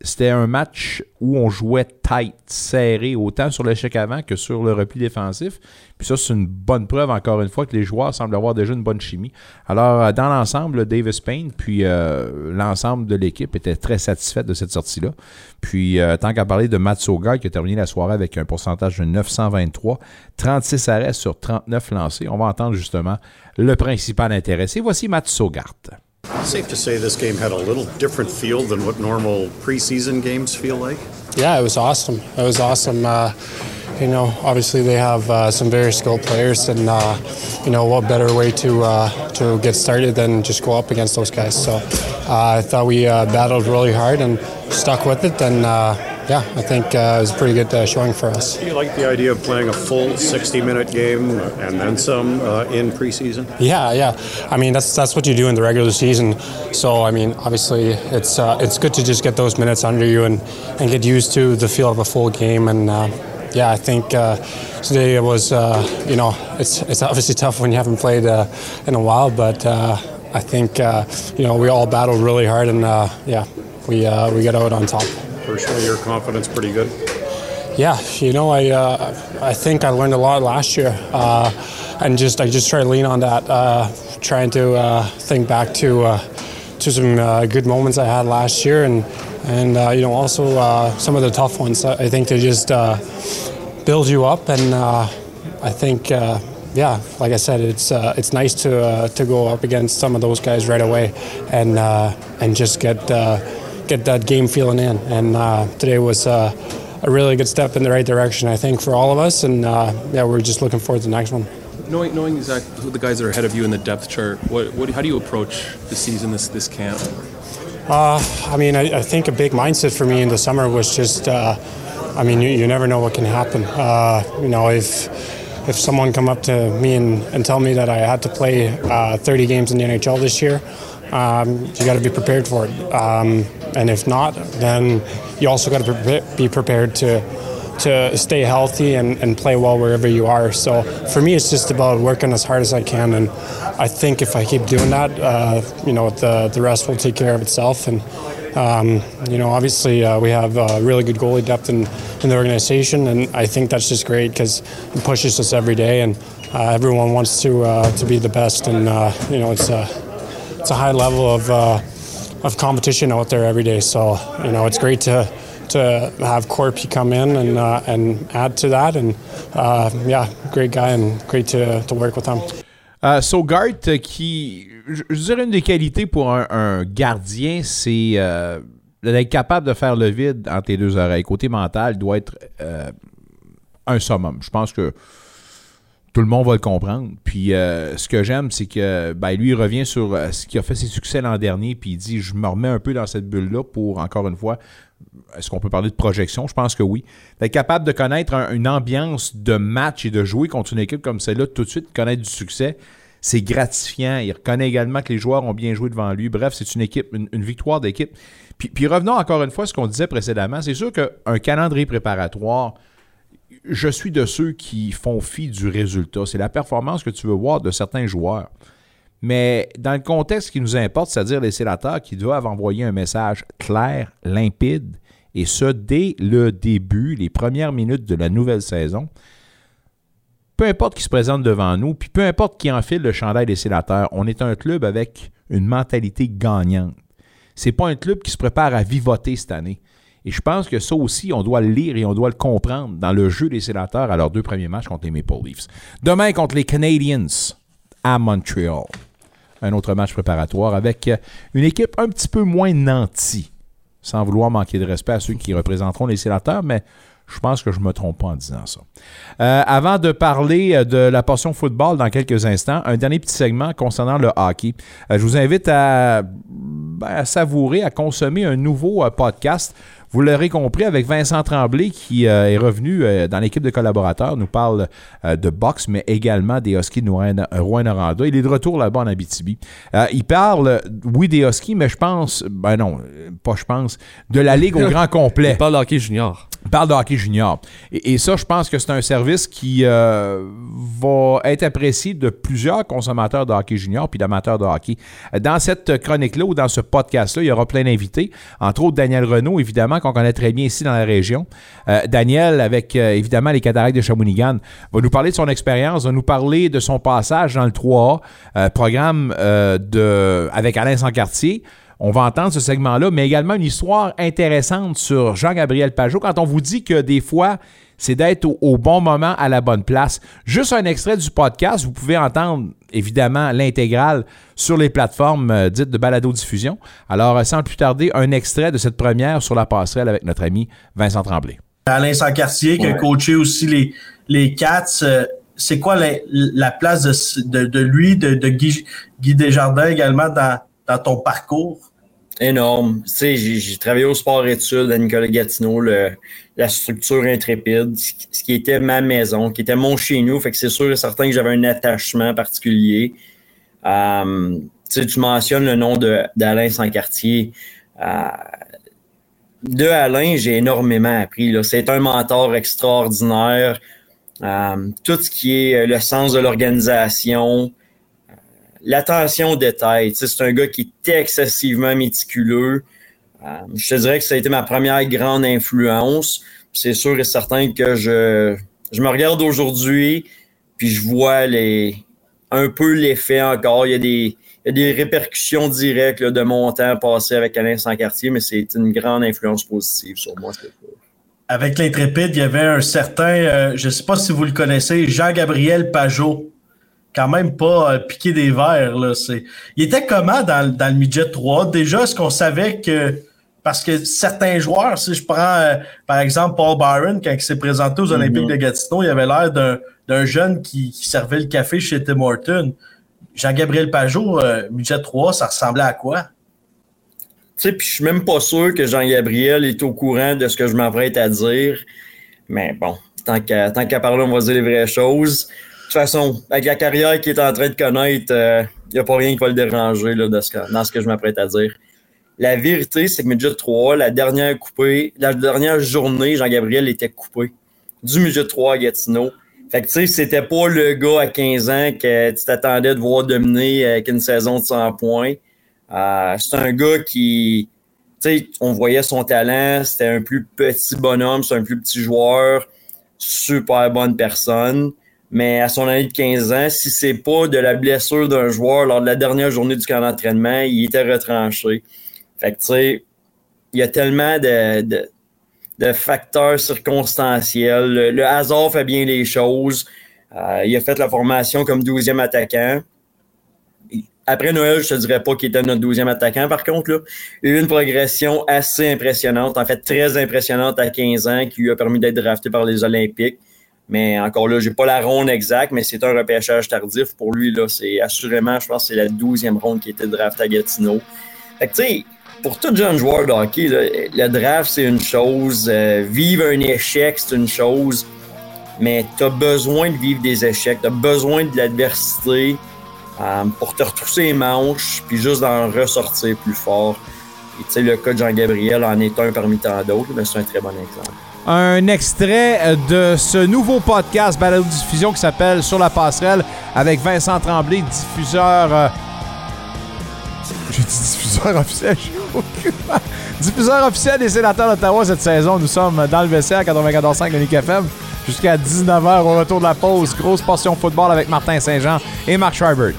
c'était un match où on jouait tight, serré, autant sur l'échec avant que sur le repli défensif. Puis ça, c'est une bonne preuve, encore une fois, que les joueurs semblent avoir déjà une bonne chimie. Alors, euh, dans l'ensemble, Davis Payne, puis euh, l'ensemble de l'équipe était très satisfait de cette sortie-là. Puis, euh, tant qu'à parler de Matt Sogard, qui a terminé la soirée avec un pourcentage de 923, 36 arrêts sur 39 lancés, on va entendre justement le principal intéressé. Voici Matt Sogard. Safe to say this game had a little different feel than what normal preseason games feel like? Yeah, it was awesome. It was awesome. Uh, you know, obviously they have uh, some very skilled players, and uh, you know what better way to uh, to get started than just go up against those guys. So uh, I thought we uh, battled really hard and stuck with it, and yeah, I think it was a pretty good showing for us. Do you like the idea of playing a full 60-minute game and then some in preseason? Yeah, yeah. I mean that's that's what you do in the regular season. So I mean, obviously it's it's good to just get those minutes under you and and get used to the feel of a full game and uh, yeah, I think uh, today it was, uh, you know, it's it's obviously tough when you haven't played uh, in a while, but uh, I think, uh, you know, we all battled really hard and yeah, we we got out on top. Personally, your confidence pretty good. Yeah, you know, I I think I learned a lot last year, and just I just try to lean on that, trying to think back to to some good moments I had last year and and uh, you know also uh, some of the tough ones. I think they just uh, build you up, and uh, I think uh, yeah, like I said, it's uh, it's nice to to go up against some of those guys right away, and and just get get that game feeling in. And today was. a really good step in the right direction, I think, for all of us, and yeah, we're just looking forward to the next one. Knowing, knowing exactly who the guys that are ahead of you in the depth chart, what, what, how do you approach the season, this, this camp? Uh, I mean, I, I, think a big mindset for me in the summer was just, uh, I mean, you, you, never know what can happen. Uh, you know, if if someone come up to me and, and tell me that I had to play uh, 30 games in the NHL this year, um, you got to be prepared for it. Um, and if not, then you also got to be prepared to to stay healthy and, and play well wherever you are. So for me, it's just about working as hard as I can, and I think if I keep doing that, uh, you know, the the rest will take care of itself. And um, you know, obviously, uh, we have uh, really good goalie depth in, in the organization, and I think that's just great because it pushes us every day, and uh, everyone wants to uh, to be the best, and uh, you know, it's a it's a high level of of competition out there every day. So you know, it's great to to have Corpy come in and uh, and add to that. And uh, yeah, great guy and great to, work with him. Uh, Sogart, qui, je, je dirais, une des qualités pour un, un gardien, c'est euh, d'être capable de faire le vide entre tes deux oreilles, côté mental, doit être euh, un summum. Je pense que tout le monde va le comprendre. Puis euh, ce que j'aime, c'est que ben, lui, il revient sur euh, ce qui a fait ses succès l'an dernier, puis il dit Je me remets un peu dans cette bulle-là pour, encore une fois, est-ce qu'on peut parler de projection? Je pense que oui. D'être capable de connaître une ambiance de match et de jouer contre une équipe comme celle-là, tout de suite, connaître du succès, c'est gratifiant. Il reconnaît également que les joueurs ont bien joué devant lui. Bref, c'est une équipe, une, victoire d'équipe. Puis, puis revenons encore une fois à ce qu'on disait précédemment. C'est sûr qu'un calendrier préparatoire je suis de ceux qui font fi du résultat. C'est la performance que tu veux voir de certains joueurs. Mais dans le contexte qui nous importe, c'est-à-dire les sénateurs qui doivent envoyer un message clair, limpide, et ce, dès le début, les premières minutes de la nouvelle saison, peu importe qui se présente devant nous, puis peu importe qui enfile le chandail des sénateurs, on est un club avec une mentalité gagnante. C'est pas un club qui se prépare à vivoter cette année. Et je pense que ça aussi, on doit le lire et on doit le comprendre dans le jeu des sénateurs à leurs deux premiers matchs contre les Maple Leafs. Demain contre les Canadiens à Montreal. Un autre match préparatoire avec une équipe un petit peu moins nantie, sans vouloir manquer de respect à ceux qui représenteront les sénateurs, mais je pense que je ne me trompe pas en disant ça. Euh, avant de parler de la portion football dans quelques instants, un dernier petit segment concernant le hockey. Euh, je vous invite à, ben, à, savourer, à consommer un nouveau euh, podcast vous l'aurez compris avec Vincent Tremblay qui euh, est revenu euh, dans l'équipe de collaborateurs, nous parle euh, de boxe, mais également des Huskies de Rouen-Noranda. Il est de retour là-bas en Abitibi. il parle, oui, des Huskies, mais je pense, ben non, pas je pense, de la Ligue au grand complet. Il parle de hockey junior parle de hockey junior. Et, ça, je pense que c'est un service qui va être apprécié de plusieurs consommateurs de hockey junior puis d'amateurs de hockey. Dans cette chronique-là ou dans ce podcast-là, il y aura plein d'invités, entre autres Daniel Renault, évidemment, qu'on connaît très bien ici dans la région. Euh, Daniel, avec euh, évidemment les cataractes de Shawinigan, va nous parler de son expérience, va nous parler de son passage dans le 3A, programme de, avec Alain Sancartier. On va entendre ce segment-là, mais également une histoire intéressante sur Jean-Gabriel Pajot quand on vous dit que des fois, c'est d'être au, bon moment à la bonne place. Juste un extrait du podcast, vous pouvez entendre évidemment l'intégrale sur les plateformes euh, dites de balado-diffusion. Alors, euh, sans plus tarder, un extrait de cette première sur la passerelle avec notre ami Vincent Tremblay. Alain Sancartier, qui a coaché aussi les, les Cats, euh, c'est quoi la, place de, lui, de, Guy, Guy Desjardins également dans, dans ton parcours? Énorme. Tu sais, j'ai travaillé au sport études à Nicolas Gatineau, la structure intrépide, ce qui était ma maison, qui était mon chez nous. Fait que c'est sûr et certain que j'avais un attachement particulier. Euh, tu mentionnes le nom d'Alain Sancartier. Euh, de Alain, j'ai énormément appris. C'est un mentor extraordinaire. Euh, tout ce qui est le sens de l'organisation, l'attention aux détails. C'est un gars qui est excessivement méticuleux. Euh, je te dirais que ça a été ma première grande influence. C'est sûr et certain que je, je me regarde aujourd'hui, puis je vois les, un peu l'effet encore. Il y a des, il y a des répercussions directes de mon temps passé avec Alain Sancartier, mais c'est une grande influence positive sur moi. Avec l'intrépide, il y avait un certain, euh, je ne sais pas si vous le connaissez, Jean-Gabriel Pajot quand même pas euh, piqué des verres. Là. Il était comment dans, dans le midget 3? Déjà, est-ce qu'on savait que. Parce que certains joueurs, si je prends euh, par exemple Paul Byron, quand il s'est présenté aux Olympiques mm-hmm. de Gatineau, il avait l'air d'un jeune qui, servait le café chez Tim Horton. Jean-Gabriel Pajot, euh, midget 3, ça ressemblait à quoi? Tu sais, puis je suis même pas sûr que Jean-Gabriel est au courant de ce que je m'apprête à dire. Mais bon, tant qu'à parler, on va dire les vraies choses. De toute façon, avec la carrière qu'il est en train de connaître, il euh, n'y a pas rien qui va le déranger là, dans ce que je m'apprête à dire. La vérité, c'est que Midget 3, la dernière coupée, la dernière journée, Jean-Gabriel était coupé du Midget 3 à Gatineau. Fait que tu sais, c'était pas le gars à 15 ans que tu t'attendais de voir dominer avec une saison de 100 points. Euh, c'est un gars qui, tu sais, on voyait son talent, c'était un plus petit bonhomme, c'est un plus petit joueur, super bonne personne. Mais à son année de 15 ans, si c'est pas de la blessure d'un joueur lors de la dernière journée du camp d'entraînement, il était retranché. Fait que, tu sais, il y a tellement de, de, facteurs circonstanciels. Le, hasard fait bien les choses. Euh, il a fait la formation comme 12e attaquant. après Noël, je te dirais pas qu'il était notre douzième attaquant, par contre. Là. Il a eu une progression assez impressionnante, en fait très impressionnante à 15 ans, qui lui a permis d'être drafté par les Olympiques. Mais encore là, j'ai pas la ronde exacte, mais c'est un repêchage tardif. Pour lui, là, c'est assurément, je pense c'est la douzième ronde qui était drafté à Gatineau. Fait que tu sais, pour tout jeune joueur de hockey, le draft, c'est une chose. euh, vivre un échec, c'est une chose. Mais tu as besoin de vivre des échecs, tu as besoin de l'adversité euh, pour te retrousser les manches, puis juste d'en ressortir plus fort. Et tu sais, le cas de Jean-Gabriel en est un parmi tant d'autres, mais c'est un très bon exemple. Un extrait de ce nouveau podcast Balado Diffusion qui s'appelle Sur la passerelle avec Vincent Tremblay, diffuseur. J'ai dit diffuseur officiel, Diffuseur officiel des sénateurs d'Ottawa cette saison. Nous sommes dans le vestiaire 94.5 Unique FM jusqu'à 19h au retour de la pause. Grosse portion football avec Martin Saint-Jean et Marc Schreiber.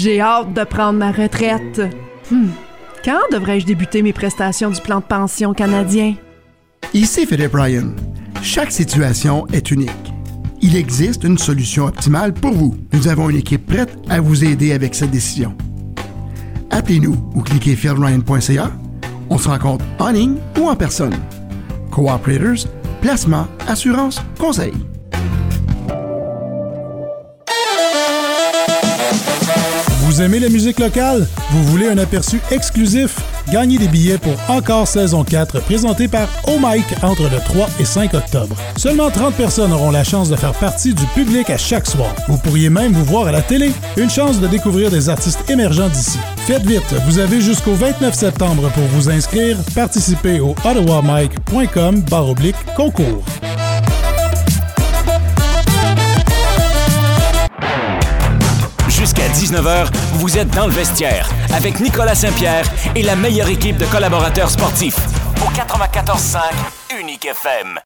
J'ai hâte de prendre ma retraite. Hmm. Quand devrais-je débuter mes prestations du plan de pension canadien? Ici Philippe Ryan. Chaque situation est unique. Il existe une solution optimale pour vous. Nous avons une équipe prête à vous aider avec cette décision. Appelez-nous ou cliquez philryan.ca. On se rencontre en ligne ou en personne. Cooperators, placement, assurance, conseil. Vous aimez la musique locale? Vous voulez un aperçu exclusif? Gagnez des billets pour Encore saison 4 présenté par Oh Mike entre le 3 et 5 octobre. Seulement 30 personnes auront la chance de faire partie du public à chaque soir. Vous pourriez même vous voir à la télé. Une chance de découvrir des artistes émergents d'ici. Faites vite, vous avez jusqu'au 29 septembre pour vous inscrire. Participez au ottawamike.com oblique concours. Jusqu'à 19h, vous êtes dans le vestiaire avec Nicolas Saint-Pierre et la meilleure équipe de collaborateurs sportifs. Au 94.5 Unique FM.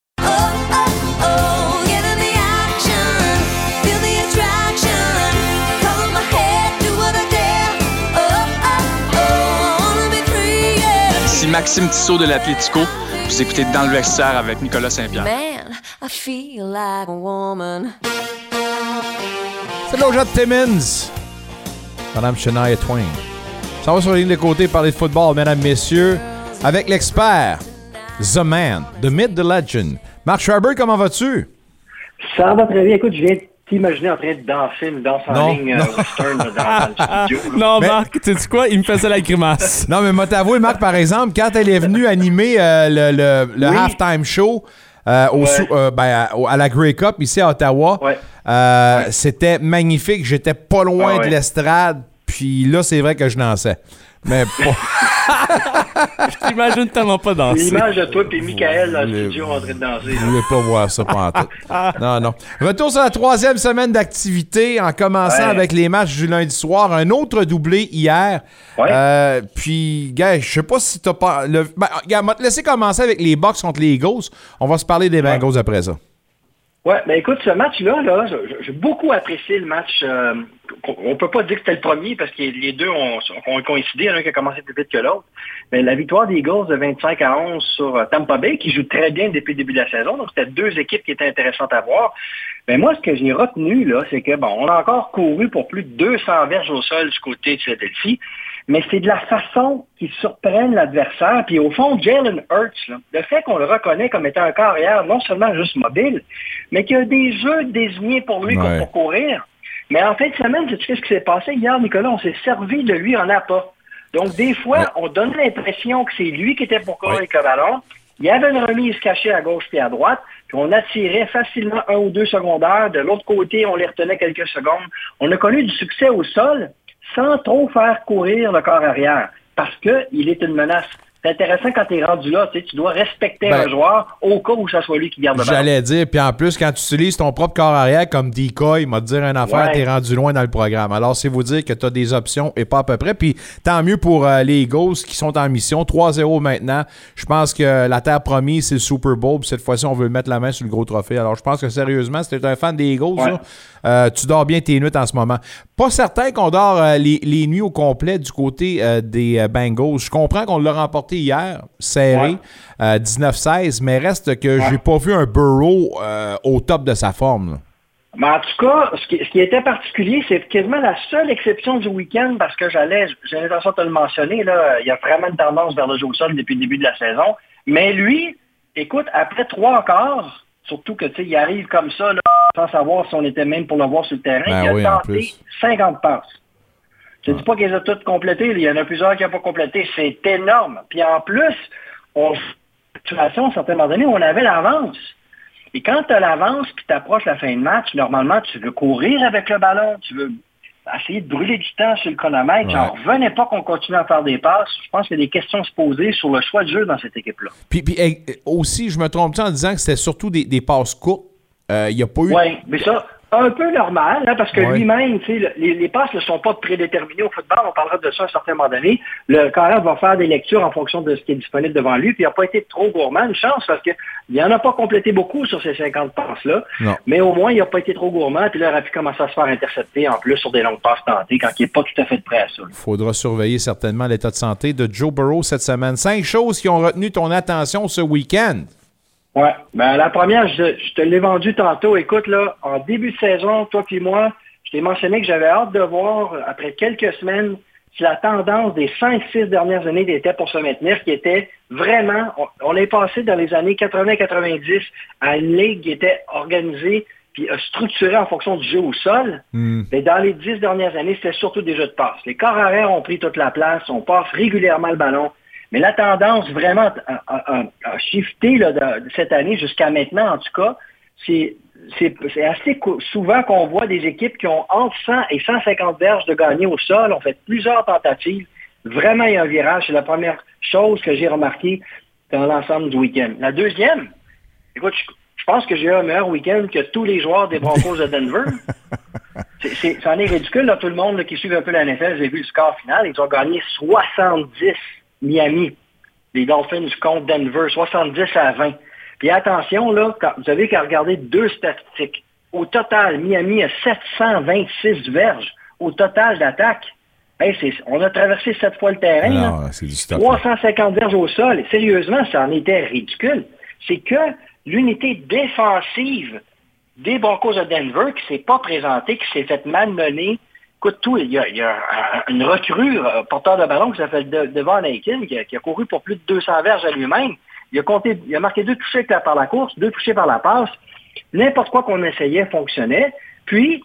Ici Maxime Tissot de l'Atlético. Vous écoutez Dans le vestiaire avec Nicolas Saint-Pierre. Man, I feel like a woman. C'est de Timmins. Madame Shania Twain. Ça va sur la ligne de côté parler de football, mesdames, messieurs, avec l'expert, The Man, The Myth, The Legend. Marc Schreiber, comment vas-tu? Ça va très bien. Écoute, je viens t'imaginer en train de danser une danse en Non, ligne non. euh, western là, dans, dans le studio. Non, Mais- Marc, tu sais quoi? Il me faisait la grimace. Non, mais moi t'avouer, Marc, par exemple, quand elle est venue animer euh, le, le- le Oui. halftime show euh, au Ouais. sou- euh, ben, à, au- à la Grey Cup ici à Ottawa, euh, c'était magnifique. J'étais pas loin Ah de l'estrade, puis là, c'est vrai que je dansais. Mais pas. Je t'imagine tellement pas danser. L'image de toi et Michael dans le studio en train de danser. Je voulais pas voir ça pendant tout. Non, non. Retour sur la troisième semaine d'activité en commençant Ouais. avec les matchs du lundi soir. Un autre doublé hier. Euh, puis, gars, je sais pas si t'as pas. Le... Ben, gars, on va te laisser commencer avec les Bucks contre les Eagles. On va se parler des Bengals après ça. Ouais, ben écoute, ce match-là, là, j'ai- beaucoup apprécié le match. euh, on peut pas dire que c'était le premier parce que les deux ont, ont coïncidé, il y en a un qui a commencé plus vite que l'autre. Mais la victoire des Eagles de 25 à 11 sur euh, Tampa Bay, qui joue très bien depuis le début de la saison, donc c'était deux équipes qui étaient intéressantes à voir. Mais moi, ce que j'ai retenu, là, c'est que, bon, on a encore couru pour plus de 200 verges au sol du côté de Philadelphie, mais c'est de la façon qu'ils surprennent l'adversaire. Puis au fond, Jalen Hurts, là, le fait qu'on le reconnaît comme étant un carrière non seulement juste mobile, mais qu'il y a des jeux désignés pour lui Ouais. pour courir. Mais en fin de semaine, tu sais ce qui s'est passé? Hier, Nicolas? On s'est servi de lui en appât. Donc, des fois, on donne l'impression que c'est lui qui était pour courir avec le ballon. Il y avait une remise cachée à gauche et à droite, puis on attirait facilement un ou deux secondaires. De l'autre côté, on les retenait quelques secondes. On a connu du succès au sol sans trop faire courir le corps arrière, parce qu'il est une menace c'est intéressant quand tu es rendu là. Tu, sais, tu dois respecter Ben- un joueur au cas où ça soit lui qui garde le ballon. J'allais dire, puis en plus, quand tu utilises ton propre corps arrière comme decoy, il m'a dit une affaire, Ouais. t'es rendu loin dans le programme. Alors, c'est vous dire que tu as des options et pas à peu près. Puis tant mieux pour euh, les Eagles qui sont en mission. 3-0 maintenant. Je pense que la terre promise, c'est le Super Bowl. Puis cette fois-ci, on veut mettre la main sur le gros trophée. Alors, je pense que sérieusement, si t'es un fan des Eagles, Ouais. là, euh, tu dors bien tes nuits en ce moment. Pas certain qu'on dort euh, les, les nuits au complet du côté euh, des euh, Bengals. Je comprends qu'on l'a remporté hier, serré, euh, 19-16, mais reste que j'ai pas vu un Burrow au top de sa forme. là. Mais en tout cas, ce qui, ce qui était particulier, c'est quasiment la seule exception du week-end parce que j'allais, j'ai l'intention de te le mentionner, là, il y a vraiment une tendance vers le jeu au sol depuis le début de la saison. Mais lui, écoute, après trois quarts, surtout que tu sais, il arrive comme ça, là, sans savoir si on était même pour le voir sur le terrain, Ben il a oui, tenté plus. 50 passes. Je ne dis pas qu'ils ont toutes complétées, il y en a plusieurs qui n'ont pas complété. C'est énorme. Puis en plus, on situation, à un certain moment donné, où on avait l'avance. Et quand tu as l'avance puis tu approches la fin de match, normalement, tu veux courir avec le ballon, tu veux essayer de brûler du temps sur le chronomètre. Ouais. J'en revenais pas qu'on continue à faire des passes. Je pense qu'il y a des questions à se poser sur le choix de jeu dans cette équipe-là. Puis, puis, aussi, je me trompe en disant que c'était surtout des, des passes courtes? Euh, Il n'y a pas eu. Oui, mais ça, un peu normal, hein, parce que Ouais. lui-même, les, les passes ne sont pas prédéterminées au football. On parlera de ça à un certain moment donné. Le carré va faire des lectures en fonction de ce qui est disponible devant lui, puis il n'a pas été trop gourmand. Une chance, parce qu'il n'en a pas complété beaucoup sur ces 50 passes-là. Mais au moins, il n'a pas été trop gourmand, puis là, il aurait pu commencer à se faire intercepter en plus sur des longues passes tentées quand il n'est pas tout à fait prêt à ça. Il faudra surveiller certainement l'état de santé de Joe Burrow cette semaine. Cinq choses qui ont retenu ton attention ce week-end. Ouais. Ben, la première, je, je te l'ai vendu tantôt. Écoute, là, en début de saison, toi puis moi, je t'ai mentionné que j'avais hâte de voir, après quelques semaines, si la tendance des 5-6 dernières années était pour se maintenir, qui était vraiment, on, on est passé dans les années 80-90 à une ligue qui était organisée puis euh, structurée en fonction du jeu au sol. Mais dans les dix dernières années, c'était surtout des jeux de passe. Les corps arrière ont pris toute la place, on passe régulièrement le ballon. Mais la tendance vraiment a, a- a- a shifté là, de, de cette année jusqu'à maintenant, en tout cas, c'est assez souvent qu'on voit des équipes qui ont entre 100 et 150 verges de gagner au sol. On fait plusieurs tentatives. Vraiment, il y a un virage. C'est la première chose que j'ai remarqué dans l'ensemble du week-end. La deuxième, écoute, je, je pense que j'ai eu un meilleur week-end que tous les joueurs des Broncos de Denver. C'en est ridicule. Là, tout le monde là, qui suit un peu la NFL, j'ai vu le score final. Ils ont gagné 70 Miami. Les Dolphins contre Denver, 70 à 20. Puis attention, là, quand, vous avez qu'à regarder deux statistiques. Au total, Miami a 726 verges au total d'attaque. Hey, on a traversé sept fois le terrain. là. Non, c'est du stop. 350 verges au sol. Et Sérieusement, ça en était ridicule. C'est que l'unité défensive des Broncos de Denver qui s'est pas présentée, qui s'est fait malmener. Écoute, tout, il y a, il y a un- une recrue euh, porteur de ballon qui s'appelle De- Devon Aiken, qui a, qui a couru pour plus de 200 verges à lui-même. Il a, compté, il a marqué deux touchés par la course, deux touchés par la passe. N'importe quoi qu'on essayait fonctionnait. Puis,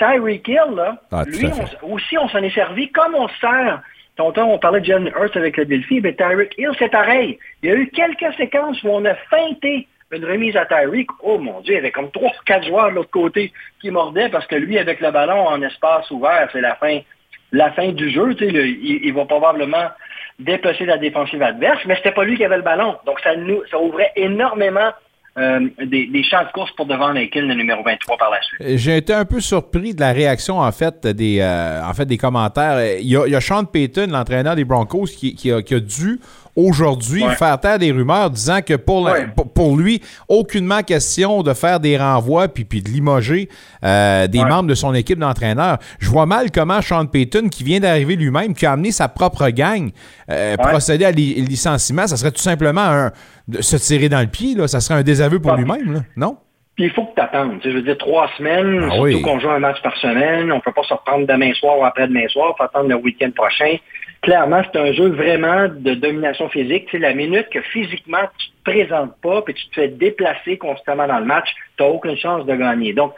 Tyreek Hill, là, Ah, lui, on- aussi, on s'en est servi comme on se sert. Tantôt, on parlait de John Hurts avec le Delphi, mais Tyreek Hill, c'est pareil. Il y a eu quelques séquences où on a feinté une remise à Tyreek. Oh mon Dieu, il y avait comme trois quatre joueurs de l'autre côté qui mordaient parce que lui, avec le ballon en espace ouvert, c'est la fin, la fin du jeu. il, il va probablement déplacer la défensive adverse, mais c'était pas lui qui avait le ballon. Donc, ça, nous, ça ouvrait énormément euh, des, des de course pour devant Aiken, le numéro 23 par la suite. J'ai été un peu surpris de la réaction, en fait, des, euh, en fait, des commentaires. Il y a, Sean Payton, l'entraîneur des Broncos, qui, qui a dû aujourd'hui Ouais. faire taire des rumeurs disant que pour, la- Ouais. pour, pour lui, aucunement question de faire des renvois puis, puis de limoger euh, des Ouais. membres de son équipe d'entraîneurs. Je vois mal comment Sean Payton, qui vient d'arriver lui-même, qui a amené sa propre gang, euh, procéder à li- licenciement. Ça serait tout simplement un, de se tirer dans le pied. Là. Ça serait un désaveu pour Ouais. lui-même, non? Puis il faut que tu attendes. Je veux dire, trois semaines, Ah surtout oui. qu'on joue un match par semaine. On ne peut pas se reprendre demain soir ou après-demain soir. Il faut attendre le week-end prochain. Clairement, c'est un jeu vraiment de domination physique. Sais, la minute que physiquement, tu te présentes pas puis tu te fais déplacer constamment dans le match, tu n'as aucune chance de gagner. Donc,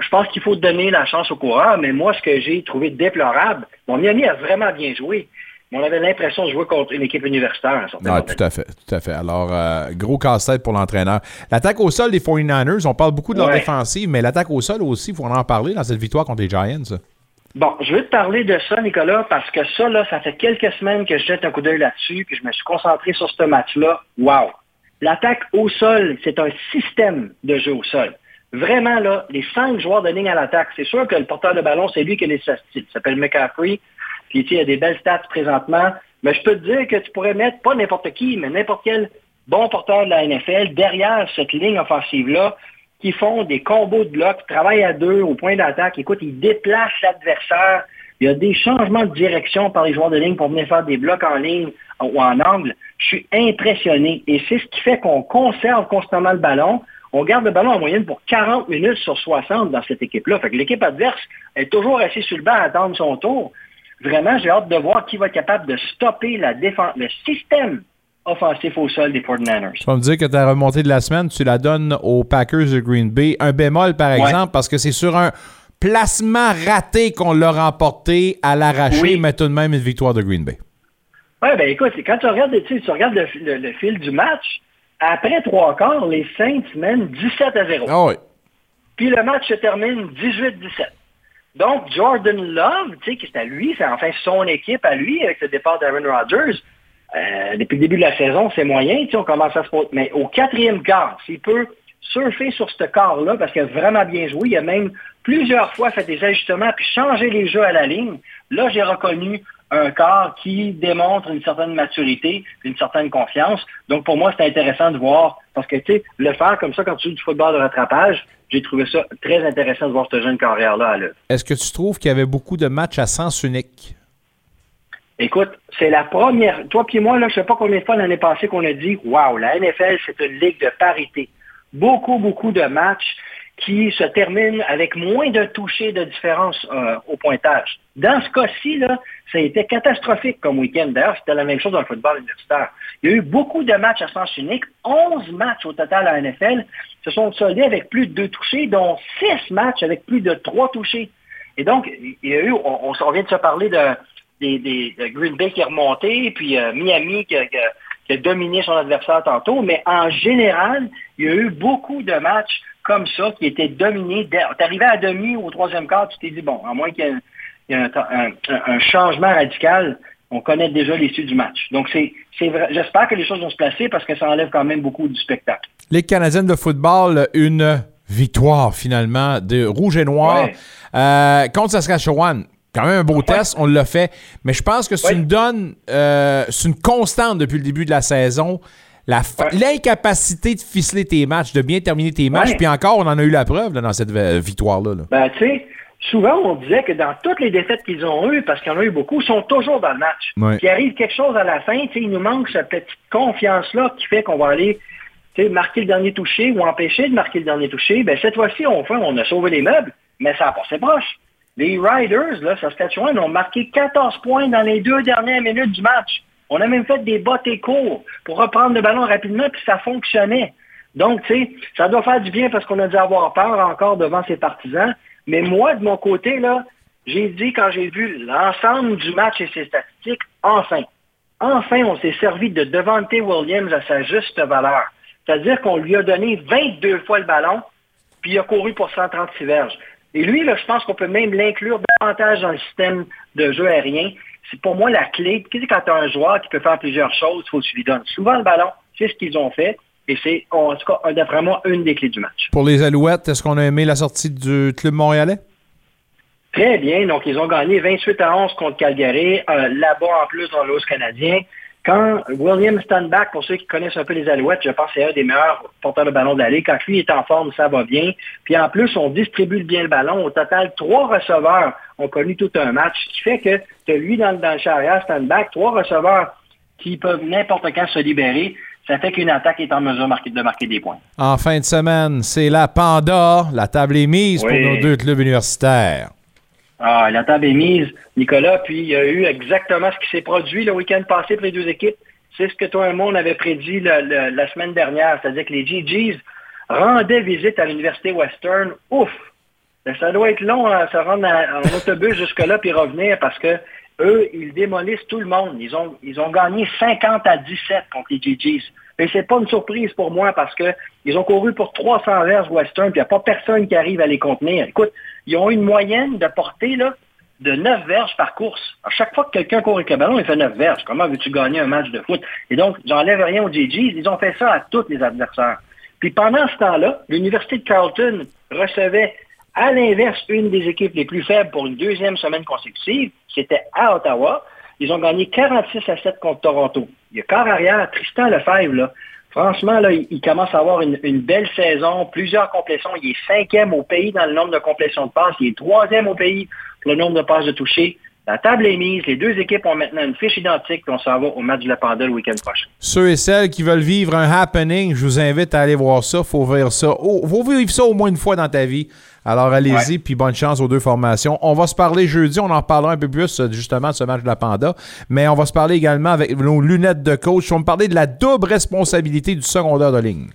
je pense qu'il faut donner la chance au coureur, mais moi, ce que j'ai trouvé déplorable, mon Miami a vraiment bien joué. Mais on avait l'impression de jouer contre une équipe universitaire. certain Ah, tout à fait, tout à fait. Alors, euh, gros casse-tête pour l'entraîneur. L'attaque au sol des 49ers, on parle beaucoup de leur Ouais. défensive, mais l'attaque au sol aussi, il faut en parler dans cette victoire contre les Giants. Bon, je veux te parler de ça, Nicolas, parce que ça, là, ça fait quelques semaines que je jette un coup d'œil là-dessus, puis je me suis concentré sur ce match-là. Wow! L'attaque au sol, c'est un système de jeu au sol. Vraiment, là, les cinq joueurs de ligne à l'attaque, c'est sûr que le porteur de ballon, c'est lui qui est les statistiques. Il s'appelle McCaffrey, puis il a des belles stats présentement. Mais je peux te dire que tu pourrais mettre, pas n'importe qui, mais n'importe quel bon porteur de la NFL derrière cette ligne offensive-là, qui font des combos de blocs, travaillent à deux au point d'attaque. Écoute, ils déplacent l'adversaire. Il y a des changements de direction par les joueurs de ligne pour venir faire des blocs en ligne ou en angle. Je suis impressionné. Et c'est ce qui fait qu'on conserve constamment le ballon. On garde le ballon en moyenne pour 40 minutes sur 60 dans cette équipe-là. Fait que l'équipe adverse est toujours assise sur le banc à attendre son tour. Vraiment, j'ai hâte de voir qui va être capable de stopper la défense, le système offensif au sol des 49ers. Tu vas me dire que ta remontée de la semaine, tu la donnes aux Packers de Green Bay. Un bémol, par exemple, parce que c'est sur un placement raté qu'on l'a remporté à l'arraché, mais tout de même une victoire de Green Bay. Oui, ben écoute, quand tu regardes, tu, regardes le, fil du match, après trois quarts, les Saints mènent 17 à 0. Ah oui. Puis le match se termine 18-17. Donc, Jordan Love, tu sais, qui c'est à lui, c'est enfin son équipe à lui, avec le départ d'Aaron Rodgers, euh, depuis le début de la saison, c'est moyen, on commence à se Mais au quatrième quart, s'il peut surfer sur ce quart-là, parce qu'il a vraiment bien joué, il a même plusieurs fois fait des ajustements puis changé les jeux à la ligne. Là, j'ai reconnu un quart qui démontre une certaine maturité, une certaine confiance. Donc, pour moi, c'est intéressant de voir, parce que, tu sais, le faire comme ça quand tu joues du football de rattrapage, j'ai trouvé ça très intéressant de voir ce jeune carrière-là à l'œuvre. Est-ce que tu trouves qu'il y avait beaucoup de matchs à sens unique? Écoute, c'est la première. Toi puis moi, là, je ne sais pas combien de fois l'année passée qu'on a dit Waouh, la NFL, c'est une ligue de parité. Beaucoup, beaucoup de matchs qui se terminent avec moins de touchés de différence euh, au pointage. Dans ce cas-ci, là, ça a été catastrophique comme week-end. D'ailleurs, c'était la même chose dans le football universitaire. Il y a eu beaucoup de matchs à sens unique. 11 matchs au total à la NFL se sont soldés avec plus de deux touchés, dont 6 matchs avec plus de trois touchés. Et donc, il y a eu, on, on vient de se parler de, des, Green Bay qui est remonté, puis euh, Miami qui a, dominé son adversaire tantôt. Mais en général, il y a eu beaucoup de matchs comme ça qui étaient dominés. Tu arrivé à demi au troisième quart, tu t'es dit, bon, à moins qu'il y ait un, changement radical, on connaît déjà l'issue du match. Donc, c'est, vrai. J'espère que les choses vont se placer parce que ça enlève quand même beaucoup du spectacle. Les Canadiennes de football, une victoire finalement de rouge et noir euh, contre Saskatchewan quand même un beau test, on l'a fait. Mais je pense que c'est une donne, euh, c'est une constante depuis le début de la saison. L'incapacité de ficeler tes matchs, de bien terminer tes matchs, puis encore, on en a eu la preuve dans cette victoire-là. Ben, tu sais, souvent, on disait que dans toutes les défaites qu'ils ont eues, parce qu'il y en a eu beaucoup, ils sont toujours dans le match. Puis arrive quelque chose à la fin, il nous manque cette petite confiance-là qui fait qu'on va aller marquer le dernier touché ou empêcher de marquer le dernier touché. Ben, cette fois-ci, on, on a sauvé les meubles, mais ça a passé proche. Les Riders, là, Saskatchewan, ont marqué 14 points dans les deux dernières minutes du match. On a même fait des bottes et cours pour reprendre le ballon rapidement, puis ça fonctionnait. Donc, tu sais, ça doit faire du bien parce qu'on a dû avoir peur encore devant ses partisans. Mais moi, de mon côté, là, j'ai dit quand j'ai vu l'ensemble du match et ses statistiques, enfin, enfin, on s'est servi de Devante Williams à sa juste valeur. C'est-à-dire qu'on lui a donné 22 fois le ballon, puis il a couru pour 136 verges. Et lui, là, je pense qu'on peut même l'inclure davantage dans le système de jeu aérien. C'est pour moi la clé. Quand tu as un joueur qui peut faire plusieurs choses, il faut que tu lui donnes souvent le ballon. C'est ce qu'ils ont fait. Et c'est, en tout cas, d'après moi, une des clés du match. Pour les Alouettes, est-ce qu'on a aimé la sortie du club montréalais? Très bien. Donc, ils ont gagné 28 à 11 contre Calgary. Euh, là-bas, en plus, dans l'os canadien. Quand William Stanback, pour ceux qui connaissent un peu les Alouettes, je pense que c'est un des meilleurs porteurs de ballon de l'année. Quand lui est en forme, ça va bien. Puis en plus, on distribue bien le ballon. Au total, trois receveurs ont connu tout un match, ce qui fait que tu lui dans, dans le chariot, Stanback, trois receveurs qui peuvent n'importe quand se libérer. Ça fait qu'une attaque est en mesure de marquer des points. En fin de semaine, c'est la Panda. La table est mise pour nos deux clubs universitaires. Ah, la table est mise, Nicolas, puis il y a eu exactement ce qui s'est produit le week-end passé pour les deux équipes. C'est ce que toi et moi, on avait prédit la semaine dernière, c'est-à-dire que les GGs rendaient visite à l'Université Western. Ouf! Ça doit être long à se rendre en autobus jusque-là puis revenir parce que eux, ils démolissent tout le monde. Ils ont, ils ont gagné 50 à 17 contre les GGs. Et c'est pas une surprise pour moi parce que ils ont couru pour 300 verges Western, puis il n'y a pas personne qui arrive à les contenir. Écoute, ils ont une moyenne de portée là, de 9 verges par course. À chaque fois que quelqu'un court avec le ballon, il fait 9 verges. Comment veux-tu gagner un match de foot? Et donc, j'enlève rien aux GGs. Ils ont fait ça à tous les adversaires. Puis pendant ce temps-là, l'Université de Carleton recevait à l'inverse une des équipes les plus faibles pour une deuxième semaine consécutive. C'était à Ottawa. Ils ont gagné 46 à 7 contre Toronto. Il y a quart arrière, Tristan Lefebvre, là. Franchement, là, il, commence à avoir une, belle saison, plusieurs complétions. Il est cinquième au pays dans le nombre de complétions de passes. Il est troisième au pays pour le nombre de passes de toucher. La table est mise. Les deux équipes ont maintenant une fiche identique. Puis on s'en va au match de la Panda le week-end prochain. Ceux et celles qui veulent vivre un happening, je vous invite à aller voir ça. Faut vivre ça. Oh, faut vivre ça au moins une fois dans ta vie. Alors allez-y, puis bonne chance aux deux formations. On va se parler jeudi, on en reparlera un peu plus justement de ce match de la Panda, mais on va se parler également avec nos lunettes de coach. On va me parler de la double responsabilité du secondaire de ligne.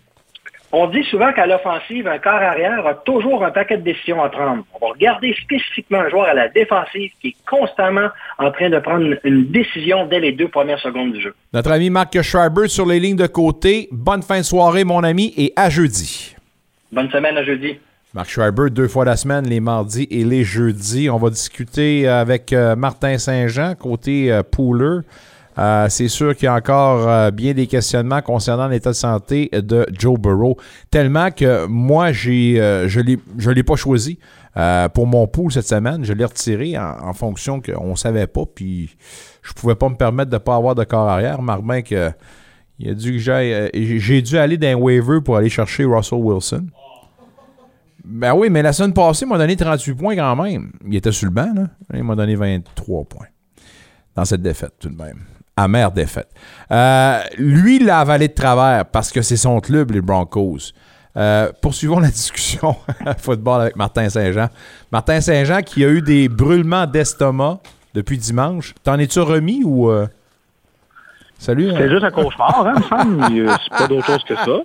On dit souvent qu'à l'offensive, un quart arrière a toujours un paquet de décisions à prendre. On va regarder spécifiquement un joueur à la défensive qui est constamment en train de prendre une décision dès les deux premières secondes du jeu. Notre ami Marc Schreiber sur les lignes de côté. Bonne fin de soirée, mon ami, et à jeudi. Bonne semaine à jeudi. Marc Schreiber, deux fois la semaine, les mardis et les jeudis. On va discuter avec euh, Martin Saint-Jean, côté euh, Pooler. Euh, c'est sûr qu'il y a encore bien des questionnements concernant l'état de santé de Joe Burrow. Tellement que moi, j'ai, je ne l'ai pas choisi pour mon pool cette semaine. Je l'ai retiré en, fonction qu'on ne savait pas. Puis je pouvais pas me permettre de ne pas avoir de corps arrière. Martin, que, il a dû que j'ai dû aller dans un waiver pour aller chercher Russell Wilson. Ben oui, mais la semaine passée, il m'a donné 38 points quand même. Il était sur le banc. Il m'a donné 23 points. Dans cette défaite, tout de même. Amère défaite. Euh, lui, il l'a avalé de travers parce que c'est son club, les Broncos. Euh, poursuivons la discussion football avec Martin Saint-Jean. Martin Saint-Jean qui a eu des brûlements d'estomac depuis dimanche. T'en es-tu remis ou. Euh? Salut. C'est juste un cauchemar, hein, C'est pas d'autre chose que ça.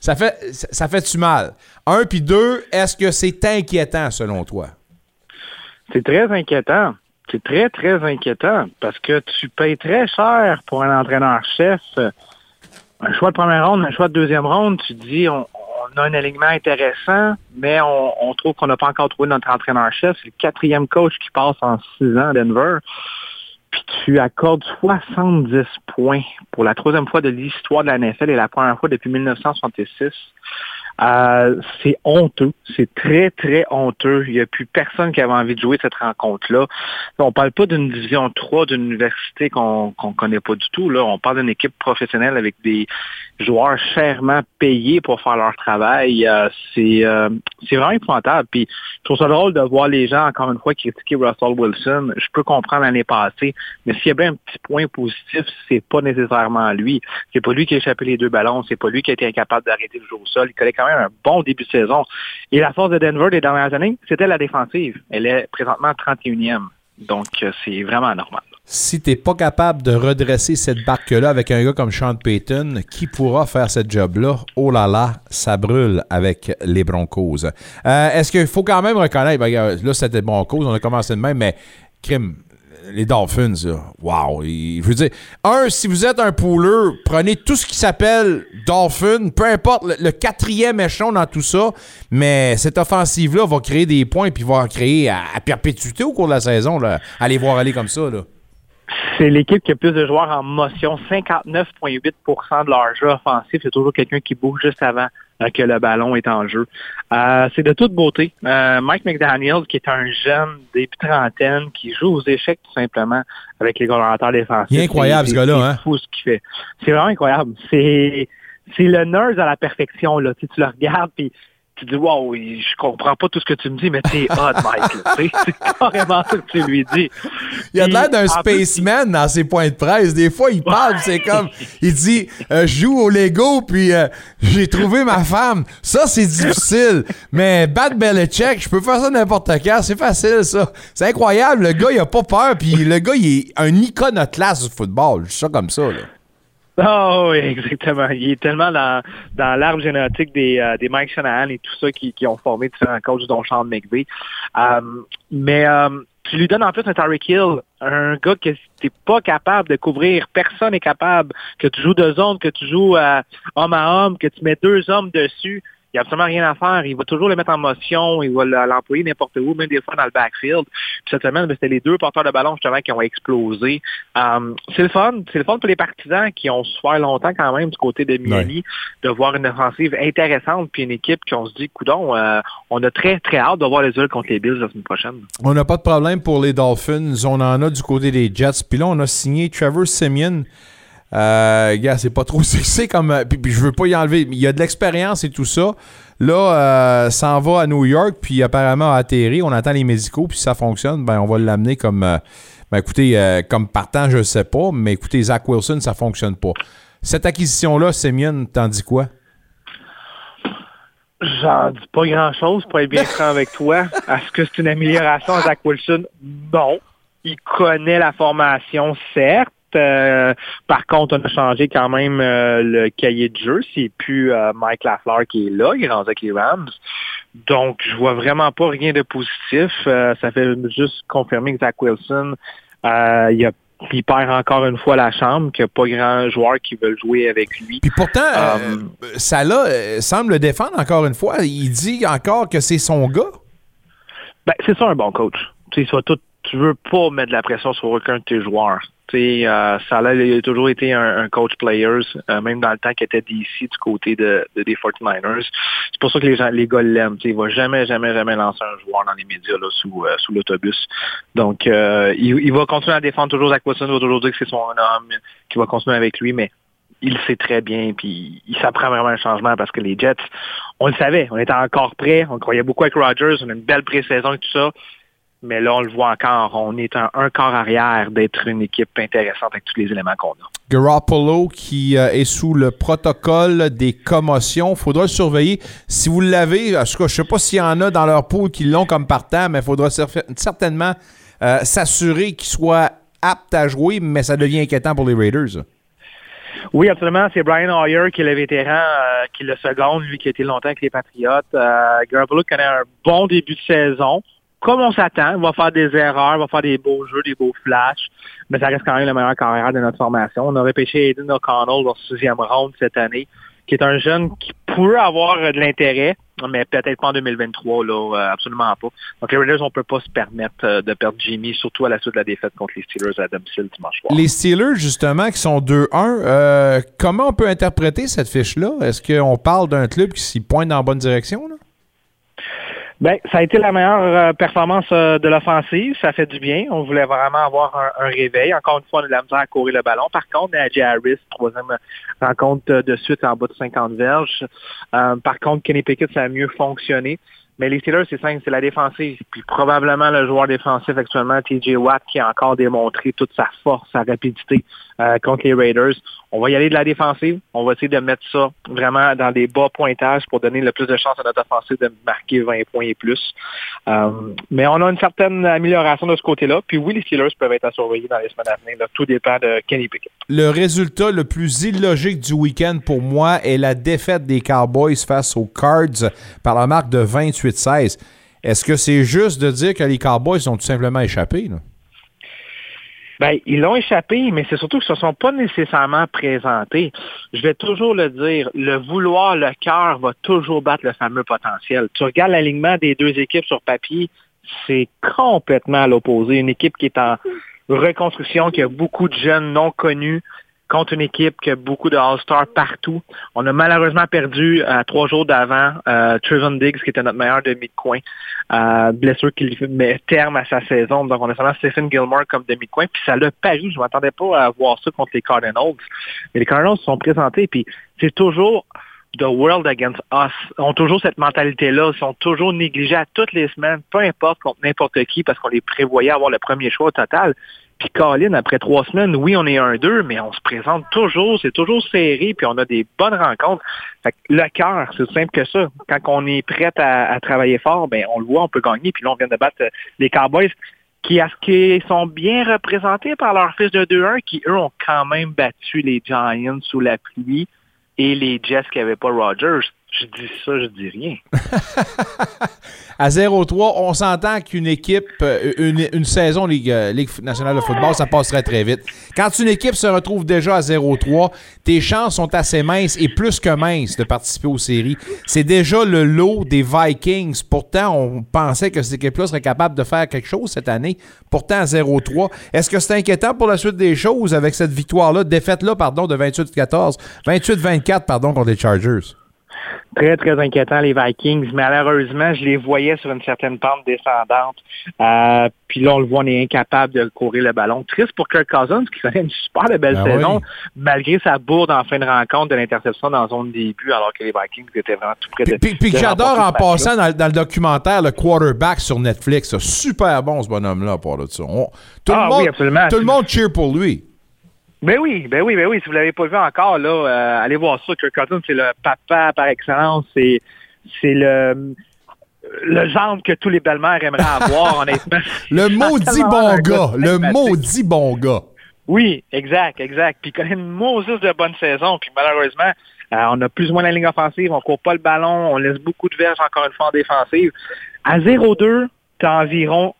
Ça fait, ça fait-tu mal? Un, puis deux, est-ce que c'est inquiétant selon toi? C'est très inquiétant. C'est très, très inquiétant parce que tu payes très cher pour un entraîneur-chef. Un choix de première ronde, un choix de deuxième ronde, tu dis on, a un alignement intéressant, mais on, trouve qu'on n'a pas encore trouvé notre entraîneur-chef. C'est le quatrième coach qui passe en six ans à Denver puis tu accordes 70 points pour la troisième fois de l'histoire de la NFL et la première fois depuis 1966 euh, c'est honteux. C'est très, très honteux. Il n'y a plus personne qui avait envie de jouer cette rencontre-là. On parle pas d'une division 3 d'une université qu'on qu'on connaît pas du tout. Là. On parle d'une équipe professionnelle avec des joueurs chèrement payés pour faire leur travail. Euh, c'est euh, c'est vraiment épouvantable. Puis je trouve ça drôle de voir les gens, encore une fois, critiquer Russell Wilson. Je peux comprendre l'année passée, mais s'il y a bien un petit point positif, c'est pas nécessairement lui. C'est pas lui qui a échappé les deux ballons. C'est pas lui qui a été incapable d'arrêter le jeu au sol. Il connaît quand même un bon début de saison. Et la force de Denver des dernières années, c'était la défensive. Elle est présentement 31e. Donc, euh, c'est vraiment normal. Si tu n'es pas capable de redresser cette barque-là avec un gars comme Sean Payton, qui pourra faire cette job-là? Oh là là, ça brûle avec les Broncos. Euh, est-ce qu'il faut quand même reconnaître, ben, là c'était Broncos, on a commencé de même, mais crime, les Dolphins, wow. Je veux dire, un, si vous êtes un pooleur, prenez tout ce qui s'appelle Dolphin, peu importe le, quatrième échelon dans tout ça, mais cette offensive-là va créer des points puis va créer à, perpétuité au cours de la saison. Là. Allez voir aller comme ça. Là. C'est l'équipe qui a plus de joueurs en motion. 59,8% de leur jeu offensif. C'est toujours quelqu'un qui bouge juste avant que le ballon est en jeu. Euh, c'est de toute beauté. Euh, Mike McDaniel, qui est un jeune début trentaine, qui joue aux échecs tout simplement avec les collaborateurs défensifs. Il est incroyable, ce gars-là. Hein? fou ce qu'il fait. C'est vraiment incroyable. C'est c'est le nerd à la perfection. Là. Tu, tu le regardes, puis tu dis wow, je comprends pas tout ce que tu me dis, mais t'es hot, Mike. c'est carrément ce que tu lui dis. Il a l'air d'un spaceman dans ses points de presse. Des fois, il parle, c'est comme, il dit, euh, je joue au Lego, puis euh, j'ai trouvé ma femme. Ça, c'est difficile. mais Bad Belichick, je peux faire ça n'importe quand. C'est facile, ça. C'est incroyable. Le gars, il a pas peur, puis le gars, il est un iconoclaste du football. Je ça comme ça, là. Oh oui, exactement. Il est tellement dans, dans l'arbre génétique des, euh, des Mike Shanahan et tout ça qui, qui ont formé différents coachs dont Sean McVay. Euh, mais euh, tu lui donnes en plus un Tyreek Hill, un gars que t'es pas capable de couvrir, personne n'est capable, que tu joues deux zones, que tu joues homme à homme, que tu mets deux hommes dessus, Il n'y a absolument rien à faire. Il va toujours le mettre en motion. Il va l'employer n'importe où, même des fois dans le backfield. Puis cette semaine, ben, c'était les deux porteurs de ballon justement qui ont explosé. Um, c'est le fun. C'est le fun pour les partisans qui ont souffert longtemps quand même du côté de Miami de voir une offensive intéressante puis une équipe qui on se dit, coudon, euh, on a très très hâte de voir les autres contre les Bills la semaine prochaine. On n'a pas de problème pour les Dolphins. On en a du côté des Jets. Puis là, on a signé Trevor Simeon. Euh, gars, c'est pas trop sexy comme. euh, Puis, je veux pas y enlever. Il y a de l'expérience et tout ça. Là, euh, s'en va à New York, puis apparemment a atterri. On attend les médicaux, puis si ça fonctionne, ben on va l'amener comme. euh, ben écoutez, euh, comme partant, je sais pas, mais écoutez, Zach Wilson, ça fonctionne pas. Cette acquisition-là, Simeon, t'en dis quoi? J'en dis pas grand-chose pour être bien franc avec toi. Est-ce que c'est une amélioration à Zach Wilson? Non. Il connaît la formation, certes. Euh, par contre, on a changé quand même euh, le cahier de jeu. C'est plus euh, Mike Lafleur qui est là. Il est rendu avec les Rams. Donc, je vois vraiment pas rien de positif. Ça fait juste confirmer que Zach Wilson, il, a, il perd encore une fois la chambre, qu'il n'y a pas grand joueur qui veut jouer avec lui. Puis pourtant, euh, Salah semble le défendre encore une fois. Il dit encore que c'est son gars. Ben, c'est ça un bon coach. Tu sais, soit tout, tu veux pas mettre de la pression sur aucun de tes joueurs. Euh, Salah il a toujours été un, coach players, euh, même dans le temps qu'il était DC du côté de, de- des 49ers. C'est pour ça que les gens, les gars l'aiment. Il va jamais, jamais, jamais lancer un joueur dans les médias là, sous, euh, sous l'autobus. Donc, euh, il, va continuer à défendre toujours Zach Wilson, il va toujours dire que c'est son homme, qu'il va continuer avec lui, mais il sait très bien, puis il s'apprend vraiment un changement parce que les Jets, on le savait, on était encore prêts, on croyait beaucoup avec Rodgers, on a une belle pré-saison et tout ça, mais là, on le voit encore, on est un, un quart arrière d'être une équipe intéressante avec tous les éléments qu'on a. Garoppolo qui euh, est sous le protocole des commotions. faudra le surveiller. Si vous l'avez, en tout cas, je sais pas s'il y en a dans leur pool qui l'ont comme partant, mais il faudra cer- certainement euh, s'assurer qu'il soit apte à jouer, mais ça devient inquiétant pour les Raiders. Oui, absolument. C'est Brian Hoyer qui est le vétéran, euh, qui est le second, lui qui a été longtemps avec les Patriotes. Garoppolo connaît un bon début de saison. Comme on s'attend, va faire des erreurs, va faire des beaux jeux, des beaux flashs, mais ça reste quand même le meilleur carrière de notre formation. On a repêché Aiden O'Connell dans le sixième round cette année, qui est un jeune qui pourrait avoir de l'intérêt, mais peut-être pas en 2023, là, euh, absolument pas. Donc les Raiders, on peut pas se permettre euh, de perdre Jimmy, surtout à la suite de la défaite contre les Steelers à domicile dimanche soir. Les Steelers, justement, qui sont 2-1, euh, comment on peut interpréter cette fiche-là? Est-ce qu'on parle d'un club qui s'y pointe dans la bonne direction? Ben, ça a été la meilleure euh, performance euh, de l'offensive. Ça fait du bien. On voulait vraiment avoir un, réveil. Encore une fois, on a de la misère à courir le ballon. Par contre, Najee Harris, troisième rencontre euh, de suite en bas de 50 verges. Par contre, Kenny Pickett, ça a mieux fonctionné. Mais les Steelers, c'est simple, c'est la défensive. Puis probablement le joueur défensif actuellement, TJ Watt, qui a encore démontré toute sa force, sa rapidité euh, contre les Raiders. On va y aller de la défensive. On va essayer de mettre ça vraiment dans des bas pointages pour donner le plus de chances à notre offensive de marquer 20 points et plus. Euh, mais on a une certaine amélioration de ce côté-là. Puis oui, Steelers peuvent être à surveiller dans les semaines à venir. Tout dépend de Kenny Pickett. Le résultat le plus illogique du week-end pour moi est la défaite des Cowboys face aux Cards par la marque de 28-16. Est-ce que c'est juste de dire que les Cowboys ont tout simplement échappé? là? Ben, ils l'ont échappé, mais c'est surtout qu'ils ne se sont pas nécessairement présentés. Je vais toujours le dire, le vouloir, le cœur va toujours battre le fameux potentiel. Tu regardes l'alignement des deux équipes sur papier, c'est complètement à l'opposé. Une équipe qui est en reconstruction, qui a beaucoup de jeunes non connus, contre une équipe qui a beaucoup de All-Stars partout. On a malheureusement perdu à trois jours d'avant euh, Diggs, qui était notre meilleur demi de coin. Euh, blessure qui met terme à sa saison. Donc on a seulement Stephen Gilmore comme demi de coin. Puis ça l'a paru. Je m'attendais pas à voir ça contre les Cardinals. Mais les Cardinals se sont présentés. Puis c'est toujours the world against us. Ont toujours cette mentalité-là. Sont toujours négligés à toutes les semaines, peu importe contre n'importe qui, parce qu'on les prévoyait avoir le premier choix au total. Puis Colin, après trois semaines, oui, on est un deux, mais on se présente toujours, c'est toujours serré, puis on a des bonnes rencontres. Le cœur, c'est simple que ça. Quand on est prêt à, travailler fort, ben on le voit, on peut gagner. Puis là, on vient de battre euh, les Cowboys qui, à ce qui sont bien représentés par leur fils de 2-1, qui, eux, ont quand même battu les Giants sous la pluie et les Jets qui n'avaient pas Rodgers. Je dis ça, je dis rien. à 0-3, on s'entend qu'une équipe, euh, une, saison Ligue, euh, Ligue, nationale de football, ça passerait très vite. Quand une équipe se retrouve déjà à 0-3, tes chances sont assez minces et plus que minces de participer aux séries. C'est déjà le lot des Vikings. Pourtant, on pensait que cette équipe-là serait capable de faire quelque chose cette année. Pourtant, à 0-3. Est-ce que c'est inquiétant pour la suite des choses avec cette victoire-là, défaite-là, pardon, de 28-14, 28-24, pardon, contre les Chargers? Très, très inquiétant, les Vikings. Malheureusement, je les voyais sur une certaine pente descendante. Euh, puis là, on le voit, on est incapable de courir le ballon. Triste pour Kirk Cousins, qui connaît une super belle Ben saison, oui. malgré sa bourde en fin de rencontre de l'interception dans zone début, alors que les Vikings étaient vraiment tout près de Puis, puis j'adore en passant dans, dans le documentaire le quarterback sur Netflix. Super bon ce bonhomme-là ça. On- tout Ah le monde, oui, absolument. Tout le monde cheer pour lui. Ben oui, ben oui, ben oui. Si vous l'avez pas vu encore, là, euh, allez voir ça. Kirk Cousins, c'est le papa par excellence. C'est, c'est le, le genre que tous les belles-mères aimeraient avoir, honnêtement. Le maudit bon gars. Le maudit bon gars. Oui, exact, exact. Puis il connaît une Moses de bonne saison. Puis malheureusement, euh, on a plus ou moins la ligne offensive, on court pas le ballon, on laisse beaucoup de verges encore une fois en défensive. À 0-2, tu as environ,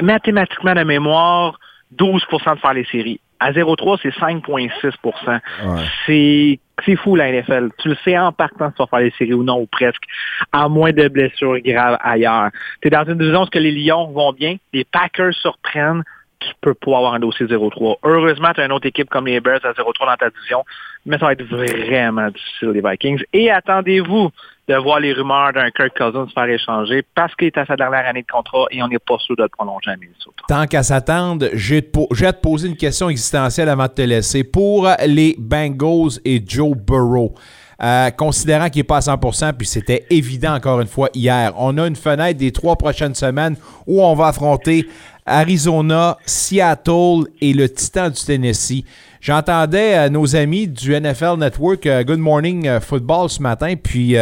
mathématiquement de mémoire, 12% de faire les séries. À 0-3, c'est 5,6% C'est c'est fou la NFL. Tu le sais en partant si tu vas faire les séries ou non, ou presque, à moins de blessures graves ailleurs. Tu es dans une division où que les Lions vont bien, les Packers surprennent, tu peux pas avoir un dossier 0-3. Heureusement, tu as une autre équipe comme les Bears à 0-3 dans ta division, mais ça va être vraiment difficile, les Vikings. Et attendez-vous de voir les rumeurs d'un Kirk Cousins se faire échanger parce qu'il est à sa dernière année de contrat et on n'est pas sûr de le prolonger à Minnesota. Tant qu'à s'attendre, j'ai à te poser une question existentielle avant de te laisser. Pour les Bengals et Joe Burrow, euh, considérant qu'il n'est pas à 100% puis c'était évident encore une fois hier, on a une fenêtre des trois prochaines semaines où on va affronter Arizona, Seattle et le Titan du Tennessee. J'entendais euh, nos amis du NFL Network euh, Good Morning euh, Football ce matin, puis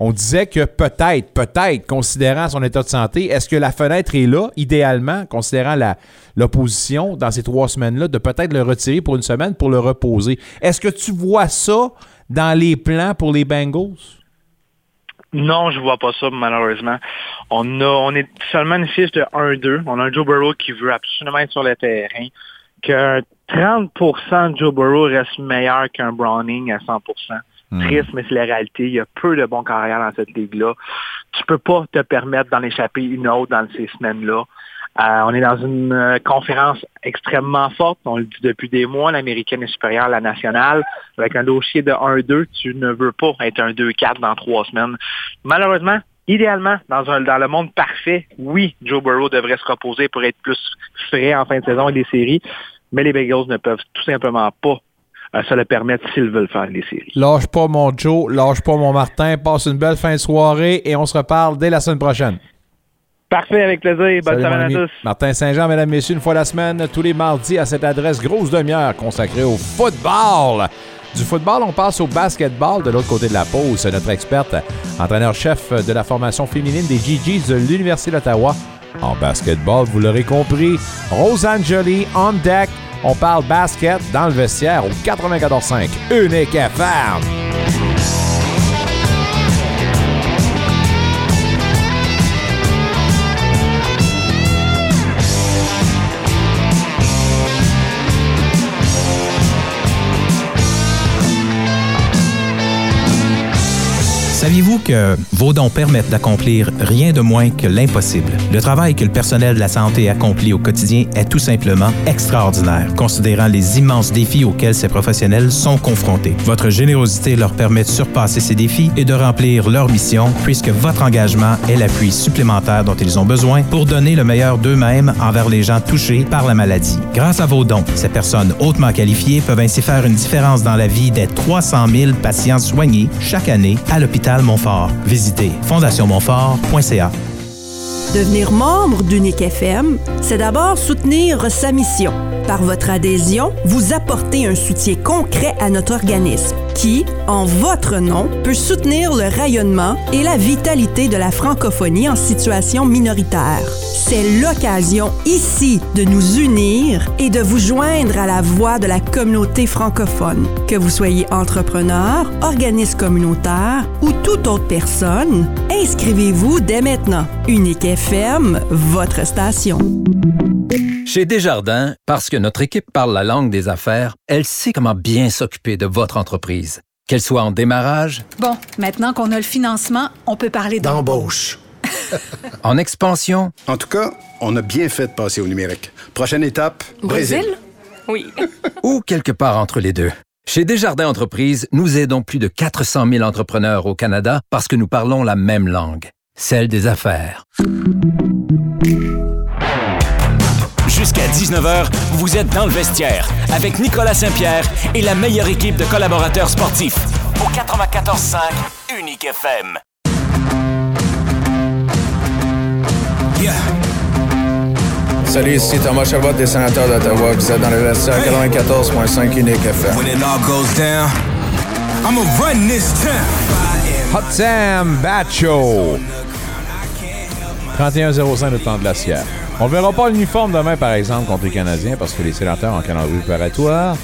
on disait que peut-être, peut-être, considérant son état de santé, est-ce que la fenêtre est là, idéalement, considérant la- l'opposition dans ces trois semaines-là, de peut-être le retirer pour une semaine pour le reposer? Est-ce que tu vois ça dans les plans pour les Bengals? Non, je vois pas ça, malheureusement. On a, on est seulement une fiche de 1-2. On a un Joe Burrow qui veut absolument être sur le terrain. Que 30% de Joe Burrow reste meilleur qu'un Browning à 100%. Hmm. Triste, mais c'est la réalité. Il y a peu de bons carrières dans cette ligue-là. Tu peux pas te permettre d'en échapper une autre dans ces semaines-là. Euh, on est dans une euh, conférence extrêmement forte. On le dit depuis des mois. L'américaine est supérieure à la nationale. Avec un dossier de 1-2, tu ne veux pas être un 2-4 dans trois semaines. Malheureusement, idéalement, dans, un, dans le monde parfait, oui, Joe Burrow devrait se reposer pour être plus frais en fin de saison et des séries. Mais les Bengals ne peuvent tout simplement pas euh, se le permettre s'ils veulent faire les séries. Lâche pas mon Joe, lâche pas mon Martin. Passe une belle fin de soirée et on se reparle dès la semaine prochaine. Parfait, avec plaisir. Bonne semaine à tous. Martin Saint-Jean, mesdames, messieurs, une fois la semaine, tous les mardis à cette adresse, grosse demi-heure consacrée au football. Du football, on passe au basketball de l'autre côté de la pause. Notre experte, entraîneur-chef de la formation féminine des GGs de l'Université d'Ottawa. En basketball, vous l'aurez compris, Rosanne Jolie on deck. On parle basket dans le vestiaire au 94.5 Unique FM. Saviez-vous que vos dons permettent d'accomplir rien de moins que l'impossible? Le travail que le personnel de la santé accomplit au quotidien est tout simplement extraordinaire, considérant les immenses défis auxquels ces professionnels sont confrontés. Votre générosité leur permet de surpasser ces défis et de remplir leur mission, puisque votre engagement est l'appui supplémentaire dont ils ont besoin pour donner le meilleur d'eux-mêmes envers les gens touchés par la maladie. Grâce à vos dons, ces personnes hautement qualifiées peuvent ainsi faire une différence dans la vie des 300 000 patients soignés chaque année à l'hôpital Montfort. Visitez fondationmontfort.ca. Devenir membre d'Unique FM, c'est d'abord soutenir sa mission. Par votre adhésion, vous apportez un soutien concret à notre organisme, qui en votre nom, peut soutenir le rayonnement et la vitalité de la francophonie en situation minoritaire. C'est l'occasion ici de nous unir et de vous joindre à la voix de la communauté francophone. Que vous soyez entrepreneur, organisme communautaire ou toute autre personne, inscrivez-vous dès maintenant. Unique FM, votre station. Chez Desjardins, parce que notre équipe parle la langue des affaires, elle sait comment bien s'occuper de votre entreprise. Qu'elle soit en démarrage, Bon, maintenant qu'on a le financement, on peut parler d'embauche. en expansion En tout cas, on a bien fait de passer au numérique. Prochaine étape, Brésil. Oui. ou quelque part entre les deux. Chez Desjardins Entreprises, nous aidons plus de 400 000 entrepreneurs au Canada parce que nous parlons la même langue, celle des affaires. Jusqu'à 19h, vous êtes dans le vestiaire avec Nicolas Saint-Pierre et la meilleure équipe de collaborateurs sportifs. Au 94.5 Unique FM. Salut, ici Thomas Chabot des sénateurs d'Ottawa. Vous êtes dans le vestiaire 94.5 Unique FM. When it all goes down, I'ma run this town. Hot Sam Bacho. 31-05 de temps de glaciaire. On ne verra pas l'uniforme demain, par exemple, contre les Canadiens, parce que les sénateurs en calendrier préparatoire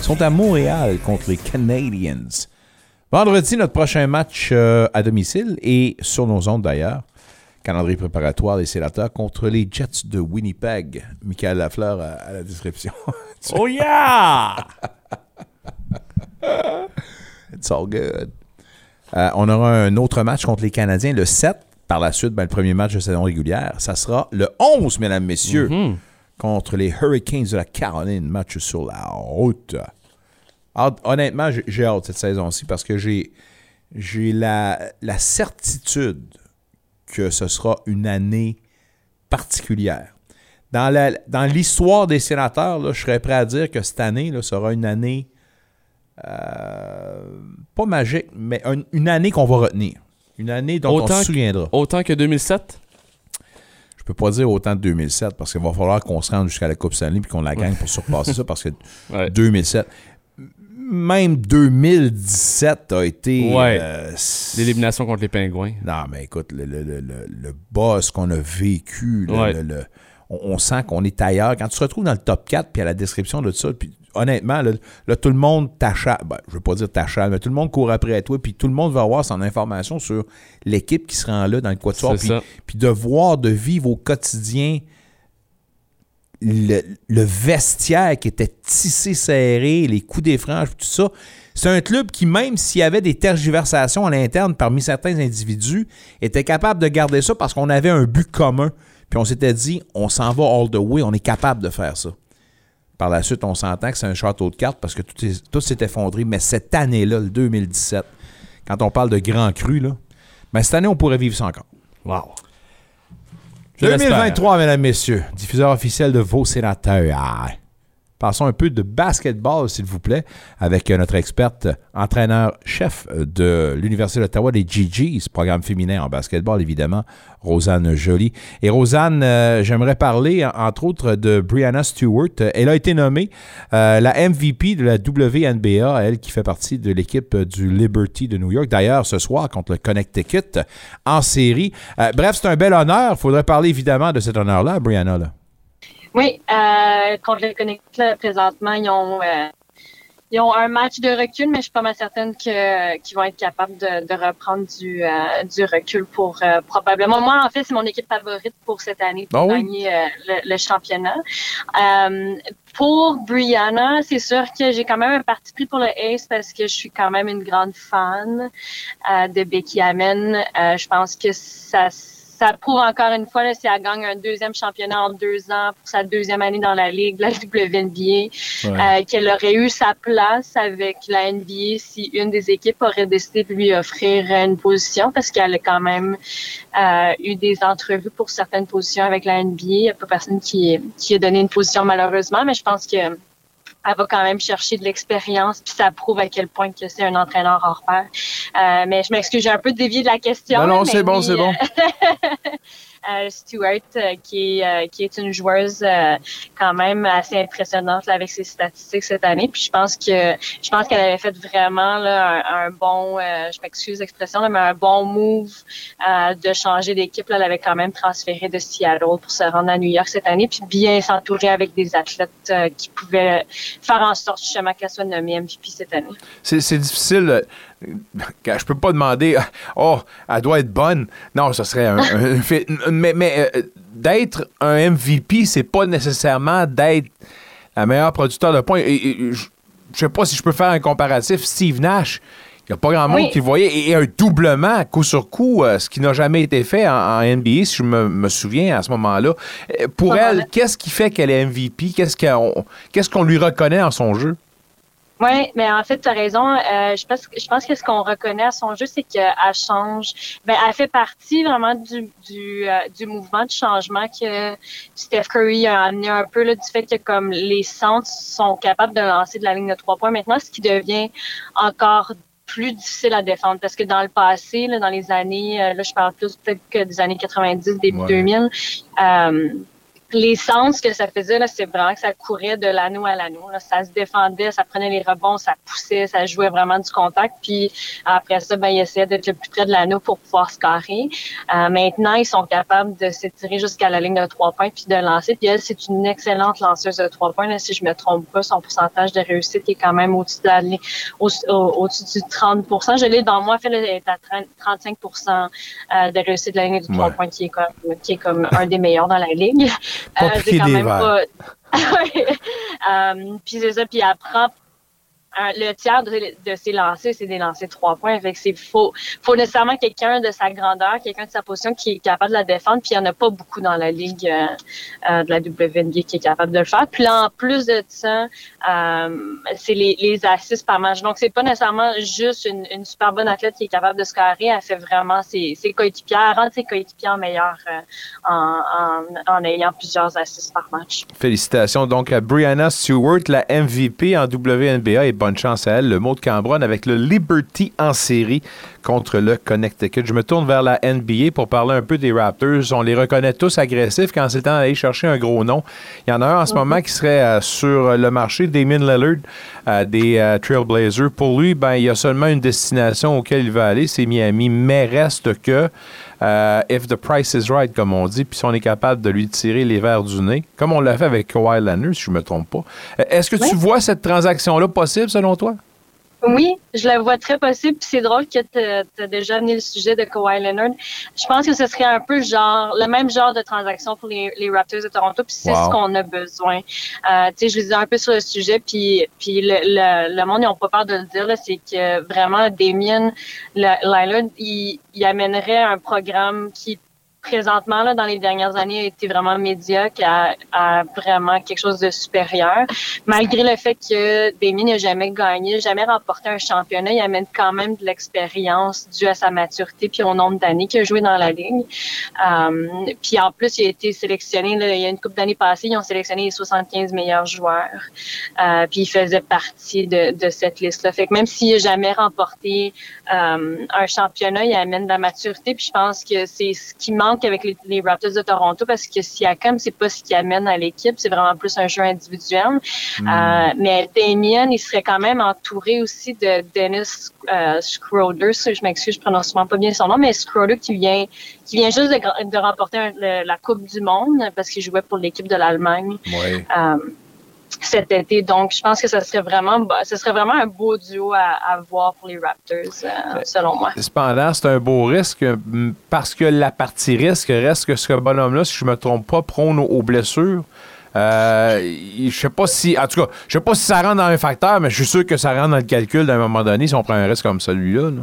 sont à Montréal contre les Canadiens. Vendredi, notre prochain match euh, à domicile et sur nos ondes d'ailleurs. Calendrier préparatoire des sénateurs contre les Jets de Winnipeg. Michael Lafleur à, à la description. Oh yeah! It's all good. Euh, on aura un autre match contre les Canadiens le 7. Par la suite, ben, le premier match de saison régulière, ça sera le 11, mesdames, messieurs, Mhm. contre les Hurricanes de la Caroline. Match sur la route. Honnêtement, j'ai- hâte cette saison-ci parce que j'ai j'ai la, la certitude que ce sera une année particulière. Dans la- dans l'histoire des sénateurs, là, je serais prêt à dire que cette année là, sera une année euh, pas magique, mais un- une année qu'on va retenir. Une année dont on se que- souviendra. Autant que 2007? Je peux pas dire autant de 2007 parce qu'il va falloir qu'on se rende jusqu'à la Coupe Stanley puis qu'on la gagne pour surpasser ça parce que 2007 même 2017 a été Ouais. euh, L'élimination contre les Pingouins. non, mais écoute, le, le, le, le, le boss qu'on a vécu, Ouais. on, on sent qu'on est ailleurs. Quand tu te retrouves dans le top 4, puis à la description de ça, puis honnêtement, là, là, tout le monde t'achale, ben, je veux pas dire t'achale, mais tout le monde court après toi, puis tout le monde va avoir son information sur l'équipe qui se rend là dans le quatuor, puis, puis de voir, de vivre au quotidien le, vestiaire qui était tissé serré, les coups des franges, tout ça. C'est un club qui, même s'il y avait des tergiversations à l'interne parmi certains individus, était capable de garder ça parce qu'on avait un but commun. Puis on s'était dit, on s'en va all the way, on est capable de faire ça. Par la suite, on s'entend que c'est un château de cartes parce que tout, est- tout s'est effondré. Mais cette année-là, le 2017, quand on parle de grand cru, là, ben cette année, on pourrait vivre ça encore. Wow. Je l'espère. 2023, mesdames, messieurs, diffuseur officiel de vos sénateurs. Passons un peu de basketball, s'il vous plaît, avec euh, notre experte euh, entraîneur-chef euh, de l'Université d'Ottawa des GGs, programme féminin en basketball, évidemment, Rosanne Joly. Et Rosanne, j'aimerais parler, en- entre autres, de Brianna Stewart. Elle a été nommée la MVP de la WNBA, elle qui fait partie de l'équipe du Liberty de New York. D'ailleurs, ce soir, contre le Connecticut, en série. Bref, c'est un bel honneur. Il faudrait parler évidemment de cet honneur-là, Brianna. Oui, euh, contre le Connecticut, là, présentement, ils ont, euh, ils ont un match de recul, mais je suis pas mal certaine que qu'ils vont être capables de, de reprendre du, euh, du recul pour euh, probablement. Moi, en fait, c'est mon équipe favorite pour cette année pour Ah oui? gagner euh, le, le championnat. Euh, pour Brianna, c'est sûr que j'ai quand même un parti pris pour le Ace parce que je suis quand même une grande fan euh, de Becky. Euh, je pense que ça ça prouve encore une fois, là, si elle gagne un deuxième championnat en deux ans pour sa deuxième année dans la Ligue, la WNBA, euh, qu'elle aurait eu sa place avec la NBA si une des équipes aurait décidé de lui offrir une position parce qu'elle a quand même euh, eu des entrevues pour certaines positions avec la NBA. Il n'y a pas personne qui, qui a donné une position malheureusement, mais je pense que elle va quand même chercher de l'expérience, puis ça prouve à quel point que c'est un entraîneur hors pair. Euh, mais je m'excuse, j'ai un peu dévié de la question. Non, non, c'est bon, oui, c'est bon. Stewart, euh, qui, est, euh, qui est une joueuse euh, quand même assez impressionnante avec ses statistiques cette année. Puis je pense que je pense qu'elle avait fait vraiment un, bon, je m'excuse l'expression, mais un bon move de changer d'équipe. Elle avait quand même transféré de Seattle pour se rendre à New York cette année, puis bien s'entourer avec des athlètes qui pouvaient faire en sorte justement qu'elle soit nommée MVP cette année. C'est difficile. Je peux pas demander, oh, elle doit être bonne. Non, ce serait un. un fait- mais mais euh, d'être un MVP, c'est pas nécessairement d'être la meilleure producteur de points. Je sais pas si je peux faire un comparatif. Steve Nash, il n'y a pas grand monde Oui. qui le voyait. Et, et un doublement, coup sur coup, euh, ce qui n'a jamais été fait en, en NBA, si je me, me souviens à ce moment-là. Euh, Pour elle, qu'est-ce qui fait qu'elle est MVP? Qu'est-ce qu'on qu'est-ce qu'on lui reconnaît en son jeu? Oui, mais en fait, tu as raison. Euh, je pense, je pense que ce qu'on reconnaît à son jeu, c'est qu'elle change. Ben, elle fait partie vraiment du, du, euh, du mouvement de changement que Steph Curry a amené un peu là, du fait que comme les centres sont capables de lancer de la ligne de trois points maintenant, ce qui devient encore plus difficile à défendre parce que dans le passé, là, dans les années, euh, là je parle plus peut-être que des années 90, début Ouais. 2000, euh, les sens que ça faisait, là, c'est vraiment que ça courait de l'anneau à l'anneau. là. Ça se défendait, ça prenait les rebonds, ça poussait, ça jouait vraiment du contact. Puis après ça, ben, ils essayaient d'être le plus près de l'anneau pour pouvoir se carrer. Euh, maintenant, ils sont capables de s'étirer jusqu'à la ligne de trois points puis de lancer. Puis elle, c'est une excellente lanceuse de trois points. Là, si je me trompe pas, son pourcentage de réussite est quand même au-dessus de la ligne, au- au- au-dessus du 30% Je l'ai dans moi, elle est à 30 35% euh, de réussite de la ligne du trois points, qui est comme, qui est comme un des meilleurs dans la ligue. Pas Euh, piquer des verres. pas. Ouais. Euh, puis c'est ça, puis elle prend le tiers de, de ses lancers, c'est des lancers de trois points. Fait que c'est faut, faut nécessairement quelqu'un de sa grandeur, quelqu'un de sa position qui est capable de la défendre. Puis il y en a pas beaucoup dans la ligue euh, euh, de la WNBA qui est capable de le faire. Puis là, en plus de ça, euh, c'est les, les assists par match. Donc c'est pas nécessairement juste une, super bonne athlète qui est capable de se carrer. Elle fait vraiment ses, ses coéquipiers, elle rend ses coéquipiers en meilleur en, en, ayant plusieurs assists par match. Félicitations donc à Brianna Stewart, la MVP en WNBA bonne chance à elle. Le mot de Cambronne avec le Liberty en série contre le Connecticut. Je me tourne vers la NBA pour parler un peu des Raptors. On les reconnaît tous agressifs quand c'est temps d'aller chercher un gros nom. Il y en a un en ce moment qui serait euh, sur le marché, Damien Lillard euh, des euh, Trailblazers. Pour lui, ben, il y a seulement une destination auquel il va aller, c'est Miami. Mais reste que euh, if the price is right, comme on dit, puis si on est capable de lui tirer les verres du nez, comme on l'a fait avec Kawhi Leonard, si je ne me trompe pas. Euh, Est-ce que tu vois cette transaction-là possible, selon toi? Oui, je la vois très possible. Puis c'est drôle que tu as déjà amené le sujet de Kawhi Leonard. Je pense que ce serait un peu genre, le même genre de transaction pour les, les Raptors de Toronto. Puis c'est Wow. ce qu'on a besoin. Euh, tu sais, je lisais un peu sur le sujet. Puis, puis le, le, le monde, ils n'ont pas peur de le dire. là, C'est que vraiment, Damien Lillard, il, il amènerait un programme qui présentement, là, dans les dernières années, a été vraiment médiocre à, à vraiment quelque chose de supérieur. Malgré le fait que Damien n'a jamais gagné, jamais remporté un championnat, il amène quand même de l'expérience due à sa maturité puis au nombre d'années qu'il a joué dans la ligue. Euh, puis en plus, il a été sélectionné, là, il y a une couple d'années passées, ils ont sélectionné les 75 meilleurs joueurs. Euh, puis il faisait partie de, de cette liste-là. Fait que même s'il n'a jamais remporté euh, un championnat, il amène de la maturité. Puis je pense que c'est ce qui manque avec les, les Raptors de Toronto parce que Siakam, c'est pas ce qui amène à l'équipe, c'est vraiment plus un jeu individuel. Euh, mais Damien, il serait quand même entouré aussi de Dennis euh, Schroeder. Je m'excuse, je prononce pas bien son nom, mais Schroeder qui vient, qui vient juste de, remporter un- le- la Coupe du Monde parce qu'il jouait pour l'équipe de l'Allemagne Oui. euh, cet été. Donc, je pense que ce serait vraiment, ce serait vraiment un beau duo à, à voir pour les Raptors, euh, selon moi. Cependant, c'est un beau risque parce que la partie risque reste que ce bonhomme-là, si je me trompe pas, prône aux, blessures. Euh, je sais pas si, en tout cas, je sais pas si ça rentre dans un facteur, mais je suis sûr que ça rentre dans le calcul d'un moment donné si on prend un risque comme celui-là. là.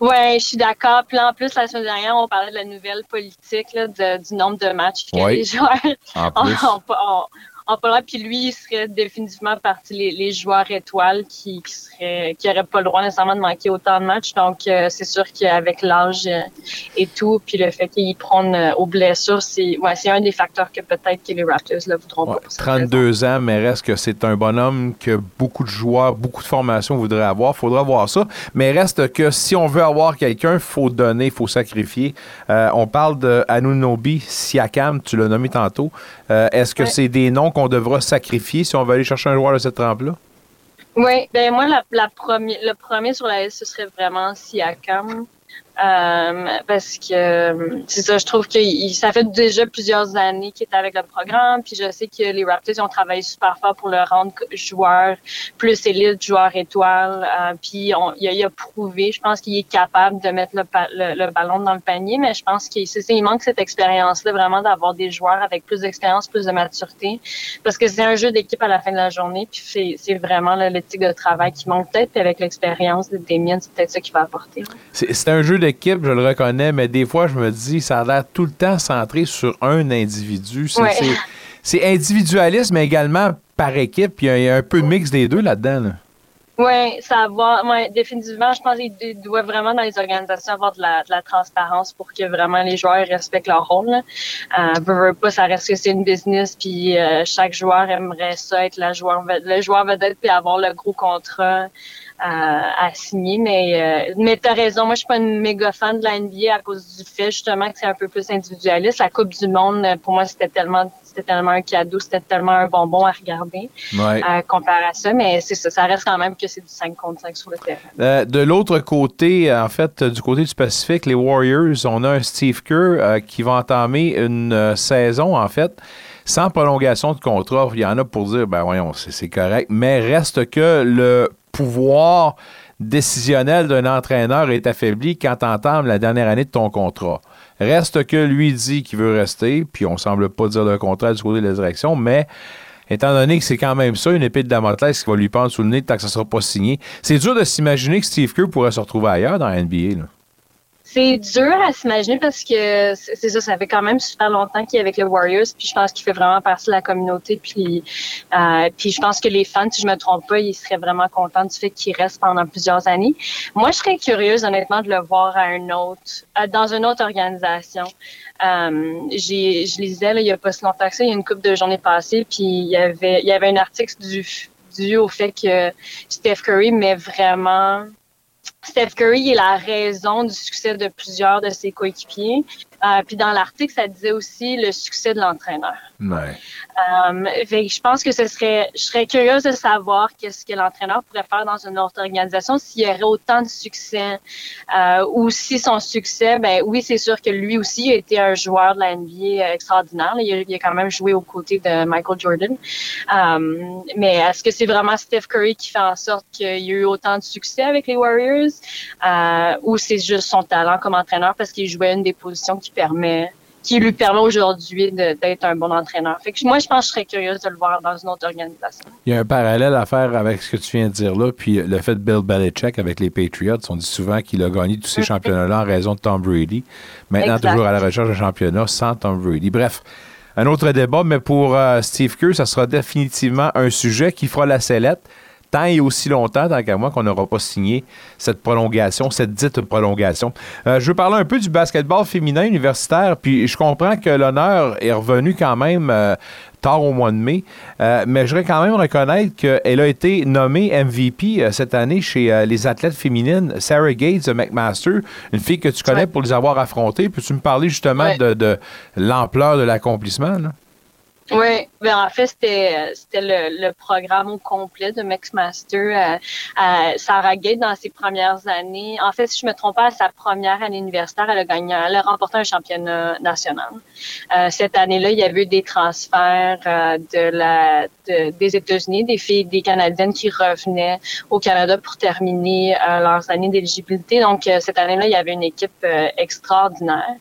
Ouais, je suis d'accord. Puis en plus, la semaine dernière, on parlait de la nouvelle politique là, de- du nombre de matchs que Oui. les joueurs En. Le droit. Puis lui, il serait définitivement parti les, les joueurs étoiles qui, qui seraient, qui n'auraient pas le droit nécessairement de manquer autant de matchs. Donc, euh, c'est sûr qu'avec l'âge euh, et tout, puis le fait qu'ils prennent euh, aux blessures, c'est ouais, c'est un des facteurs que peut-être que les Raptors ne voudront Ouais, pas. pour cette 32 ans, mais reste que c'est un bonhomme que beaucoup de joueurs, beaucoup de formations voudraient avoir. faudra voir ça. Mais reste que si on veut avoir quelqu'un, il faut donner, il faut sacrifier. Euh, on parle de Anunobi Siakam, tu l'as nommé tantôt. Euh, Est-ce que Ouais. c'est des noms qu'on devra sacrifier si on veut aller chercher un joueur de cette trempe-là? Oui, ben moi, la, la premier, le premier sur la liste, ce serait vraiment Siakam. Euh, parce que euh, c'est ça, je trouve que ça fait déjà plusieurs années qu'il est avec le programme, puis je sais que les Raptors ont travaillé super fort pour le rendre joueur plus élite, joueur étoile, euh, puis on- il, a, prouvé, je pense qu'il est capable de mettre le, ballon dans le panier, mais je pense qu'il manque cette expérience-là, vraiment d'avoir des joueurs avec plus d'expérience, plus de maturité, parce que c'est un jeu d'équipe à la fin de la journée, puis c'est vraiment l'éthique de travail qui manque peut-être, avec l'expérience de Damien, c'est peut-être ça qui va apporter. C'est un jeu d'équipe, je le reconnais, mais des fois, je me dis, ça a l'air tout le temps centré sur un individu. C'est Ouais. individualiste, mais également par équipe. puis Il y a- il y, a un peu de mix des deux là-dedans. là. Oui, ça va. Ouais, définitivement, je pense qu'il il doit vraiment dans les organisations avoir de la, de la transparence pour que vraiment les joueurs respectent leur rôle. là. Euh, pas, ça reste que c'est une business, puis euh, chaque joueur aimerait ça être la joueur, le joueur vedette puis avoir le gros contrat. À signer, mais euh, mais t'as raison. Moi, je suis pas une méga fan de la NBA à cause du fait justement que c'est un peu plus individualiste. La Coupe du Monde, pour moi, c'était tellement c'était tellement un cadeau, c'était tellement un bonbon à regarder Ouais. euh, comparé à ça, mais c'est ça, ça reste quand même que c'est du 5 contre 5 sur le terrain. Euh, de l'autre côté, en fait, du côté du Pacifique, les Warriors, on a un Steve Kerr qui va entamer une saison, en fait, sans prolongation de contrat. Il y en a pour dire, ben voyons, c'est correct, mais reste que le pouvoir décisionnel d'un entraîneur est affaibli quand tu entames la dernière année de ton contrat. Reste que lui dit qu'il veut rester, puis on semble pas dire le contraire du côté de la direction, mais étant donné que c'est quand même ça, une épée de Damoclès qui va lui pendre sous le nez tant que ça ne sera pas signé, c'est dur de s'imaginer que Steve Kerr pourrait se retrouver ailleurs dans la NBA. C'est dur à s'imaginer parce que c'est ça, ça fait quand même super longtemps qu'il est avec les Warriors, puis je pense qu'il fait vraiment partie de la communauté, puis euh, puis je pense que les fans, si je me trompe pas, ils seraient vraiment contents du fait qu'il reste pendant plusieurs années. Moi, je serais curieuse honnêtement de le voir à un autre, à- dans une autre organisation. Euh, j'ai, je lisais là, il y a pas si longtemps que ça, il y a une couple de journées passées, puis il y avait il y avait un article du dû au fait que Steph Curry met vraiment Steph Curry est la raison du succès de plusieurs de ses coéquipiers. Euh, puis dans l'article, ça disait aussi le succès de l'entraîneur. Euh, je pense que ce serait, je serais curieuse de savoir qu'est-ce que l'entraîneur pourrait faire dans une autre organisation s'il y aurait autant de succès euh, ou si son succès, ben oui, c'est sûr que lui aussi a été un joueur de la NBA extraordinaire. Il, a, quand même joué aux côtés de Michael Jordan. Euh, mais est-ce que c'est vraiment Steph Curry qui fait en sorte qu'il y a eu autant de succès avec les Warriors? Ou c'est juste son talent comme entraîneur parce qu'il jouait une des positions qui permet qui lui permet aujourd'hui d'être un bon entraîneur. Fait que moi, je pense que je serais curieuse de le voir dans une autre organisation. Il y a un parallèle à faire avec ce que tu viens de dire là, puis le fait de Bill Belichick avec les Patriots. On dit souvent qu'il a gagné tous ces championnats-là en raison de Tom Brady. Maintenant, Exact. toujours à la recherche de championnats sans Tom Brady. Bref, un autre débat, mais pour euh, Steve Kerr, ça sera définitivement un sujet qui fera la sellette tant et aussi longtemps, tant qu'à moi, qu'on n'aura pas signé cette prolongation, cette dite prolongation. Euh, je veux parler un peu du basketball féminin universitaire, puis je comprends que l'honneur est revenu quand même euh, tard au mois de mai, euh, mais je voudrais quand même reconnaître qu'elle a été nommée MVP euh, cette année chez euh, les athlètes féminines. Sarah Gates de McMaster, une fille que tu connais pour les avoir affrontées. Peux-tu me parler justement Ouais. de, de l'ampleur de l'accomplissement? Oui, ben en fait, c'était euh, c'était le, le programme au complet de McMaster. Euh, euh, Sarah Gate, dans ses premières années, en fait, si je me trompe pas, à sa première année universitaire, elle a gagné, elle a remporté un championnat national. Euh, cette année-là, il y avait eu des transferts euh, de la de- des États-Unis, des filles, des Canadiennes qui revenaient au Canada pour terminer euh, leurs années d'éligibilité. Donc, cette année-là, il y avait une équipe extraordinaire.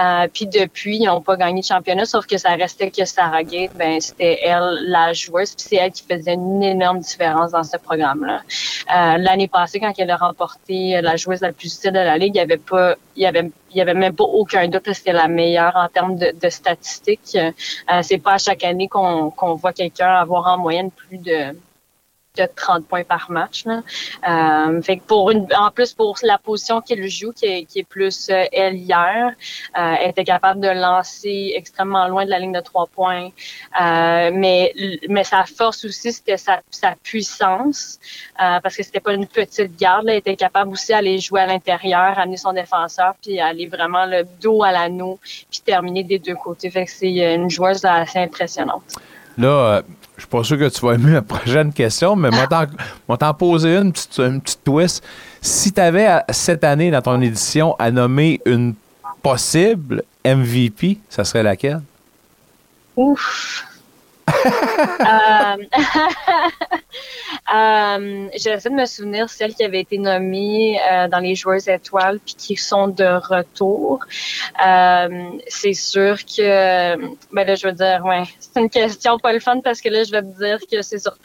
Euh, puis depuis, ils n'ont pas gagné de championnat, sauf que ça restait que Sarah Ben c'était elle la joueuse, puis c'est elle qui faisait une énorme différence dans ce programme-là. Euh, L'année passée, quand elle a remporté la joueuse la plus utile de la ligue, il y avait pas, il y avait, il y avait même pas aucun doute que c'était la meilleure en termes de, de statistiques. Euh, c'est pas à chaque année qu'on qu'on voit quelqu'un avoir en moyenne plus de de 30 points par match. Là. Euh, fait que pour une, en plus pour la position qu'elle joue, qui est, qui est plus euh, ailière, euh, elle était capable de lancer extrêmement loin de la ligne de trois points. Euh, mais mais sa force aussi c'était sa, sa puissance euh, parce que c'était pas une petite garde. Là. Elle était capable aussi d'aller jouer à l'intérieur, amener son défenseur, puis aller vraiment le dos à l'anneau, puis terminer des deux côtés. Fait que c'est une joueuse assez impressionnante. Là, euh, je suis pas sûr que tu vas aimer la prochaine question, mais t'en, moi, t'en poser une petite, une petite twist. Si tu avais cette année dans ton édition à nommer une possible MVP, ça serait laquelle? Ouf. Euh, euh, J'essaie de me souvenir celles qui avaient été nommées euh, dans les joueurs étoiles puis qui sont de retour. C'est sûr que, ben là, je veux dire, ouais, c'est une question pas le fun parce que là, je vais te dire que c'est sur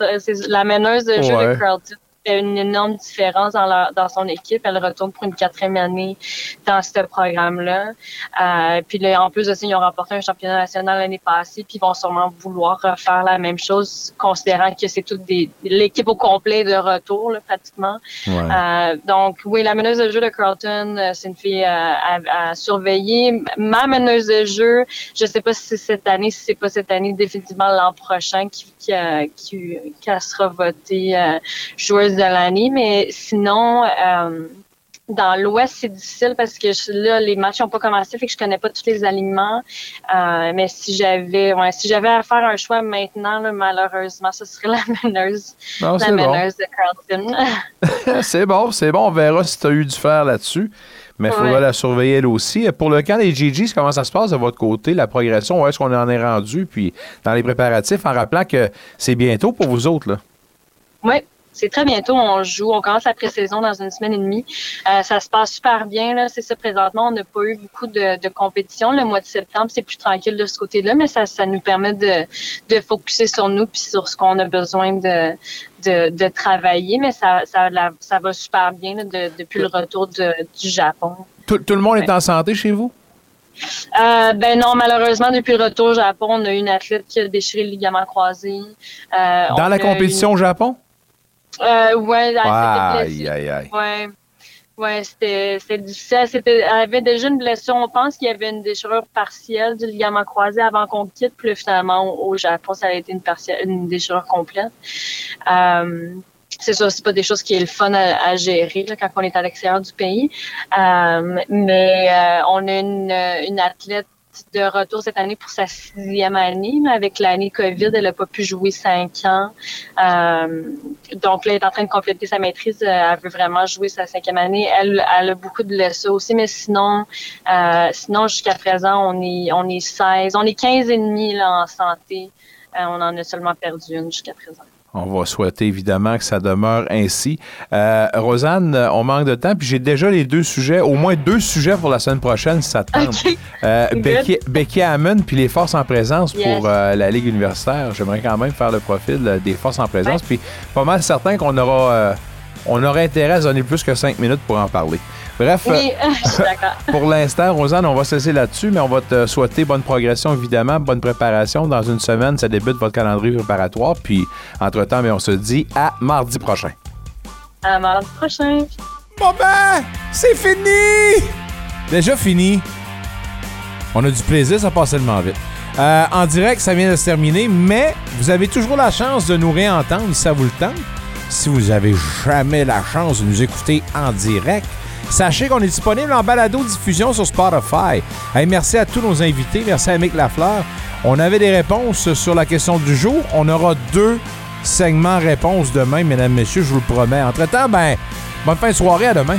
la meneuse de jeu Ouais. de Carlton fait une énorme différence dans, leur- dans son équipe. Elle retourne pour une quatrième année dans ce programme-là. Euh, puis là, en plus de ça, ils ont remporté un championnat national l'année passée, puis ils vont sûrement vouloir refaire la même chose, considérant que c'est toute des l'équipe au complet de retour, là, pratiquement. Ouais. Euh, donc, oui, la meneuse de jeu de Carlton, euh, c'est une fille euh, à, à surveiller. Ma meneuse de jeu, je sais pas si c'est cette année, si c'est pas cette année, définitivement l'an prochain qui, qui, euh, qui, qui sera votée euh, joueuse de l'année. Mais sinon, euh, dans l'Ouest, c'est difficile parce que je- là, les matchs n'ont pas commencé, fait que je connais pas tous les alignements. Euh, mais si j'avais, ouais, si j'avais à faire un choix maintenant, là, malheureusement, ce serait la meneuse, Non, la bon. meneuse de Carlton. c'est bon, c'est bon. On verra si tu as eu du fer là-dessus. Mais il faudra Ouais. la surveiller elle aussi. Pour le camp des GGs, comment ça se passe de votre côté, la progression? Où est-ce qu'on en est rendu? Puis dans les préparatifs, en rappelant que c'est bientôt pour vous autres. Là. Oui, c'est très bientôt. On joue. On commence la pré-saison dans une semaine et demie. Euh, ça se passe super bien. Là. C'est ça, présentement, on n'a pas eu beaucoup de, de compétition. Le mois de septembre, c'est plus tranquille de ce côté-là, mais ça, ça nous permet de, de focuser sur nous puis sur ce qu'on a besoin de, de, de travailler. Mais ça, ça, la- ça va super bien là, de- depuis le retour de- du Japon. Tout, tout le monde est en santé chez vous? Euh, ben non, malheureusement, depuis le retour au Japon, on a eu une athlète qui a déchiré le ligament croisé. Euh, Dans la compétition au Japon? Euh, ouais, Aïe, aïe, aïe. Ouais. Ouais, c'était c'était difficile. C'était, elle avait déjà une blessure. On pense qu'il y avait une déchirure partielle du ligament croisé avant qu'on quitte. Puis finalement, au, au Japon, ça a été une, partielle, une déchirure complète. Euh, c'est sûr, c'est pas des choses qui est le fun à, à gérer là, quand on est à l'extérieur du pays. Euh, mais euh, on a une, une athlète de retour cette année pour sa sixième année. là. avec l'année COVID, elle n'a pas pu jouer cinq ans. Euh, donc là, elle est en train de compléter sa maîtrise. Euh, Elle veut vraiment jouer sa cinquième année. Elle, a beaucoup de blessures aussi, mais sinon, euh, sinon jusqu'à présent, on est, on est 16, on est 15 et demi là, en santé. On en a seulement perdu une jusqu'à présent. On va souhaiter évidemment que ça demeure ainsi. Euh, Rosanne, on manque de temps, puis j'ai déjà les deux sujets, au moins deux sujets pour la semaine prochaine, si ça te tente. Euh. Becky, Becky Hammond, puis les forces en présence Yes. pour euh, la Ligue universitaire. J'aimerais quand même faire le profil des forces en présence, puis pas mal certain qu'on aura, on aura intérêt à se donner plus que cinq minutes pour en parler. Bref, Oui, euh, je suis d'accord. pour l'instant, Rosanne, on va se laisser là-dessus, mais on va te souhaiter bonne progression, évidemment, bonne préparation. Dans une semaine, ça débute votre calendrier préparatoire. Puis, entre-temps, mais on se dit à mardi prochain. À mardi prochain. Bon ben, c'est fini! Déjà fini. On a du plaisir, ça passe tellement vite. Euh, en direct, ça vient de se terminer, mais vous avez toujours la chance de nous réentendre si ça vous le tente. Si vous avez jamais la chance de nous écouter en direct, sachez qu'on est disponible en balado-diffusion sur Spotify. Merci à tous nos invités. Merci à Mick Lafleur. On avait des réponses sur la question du jour. On aura deux segments réponses demain, mesdames, messieurs, je vous le promets. Entre-temps, ben, bonne fin de soirée, à demain.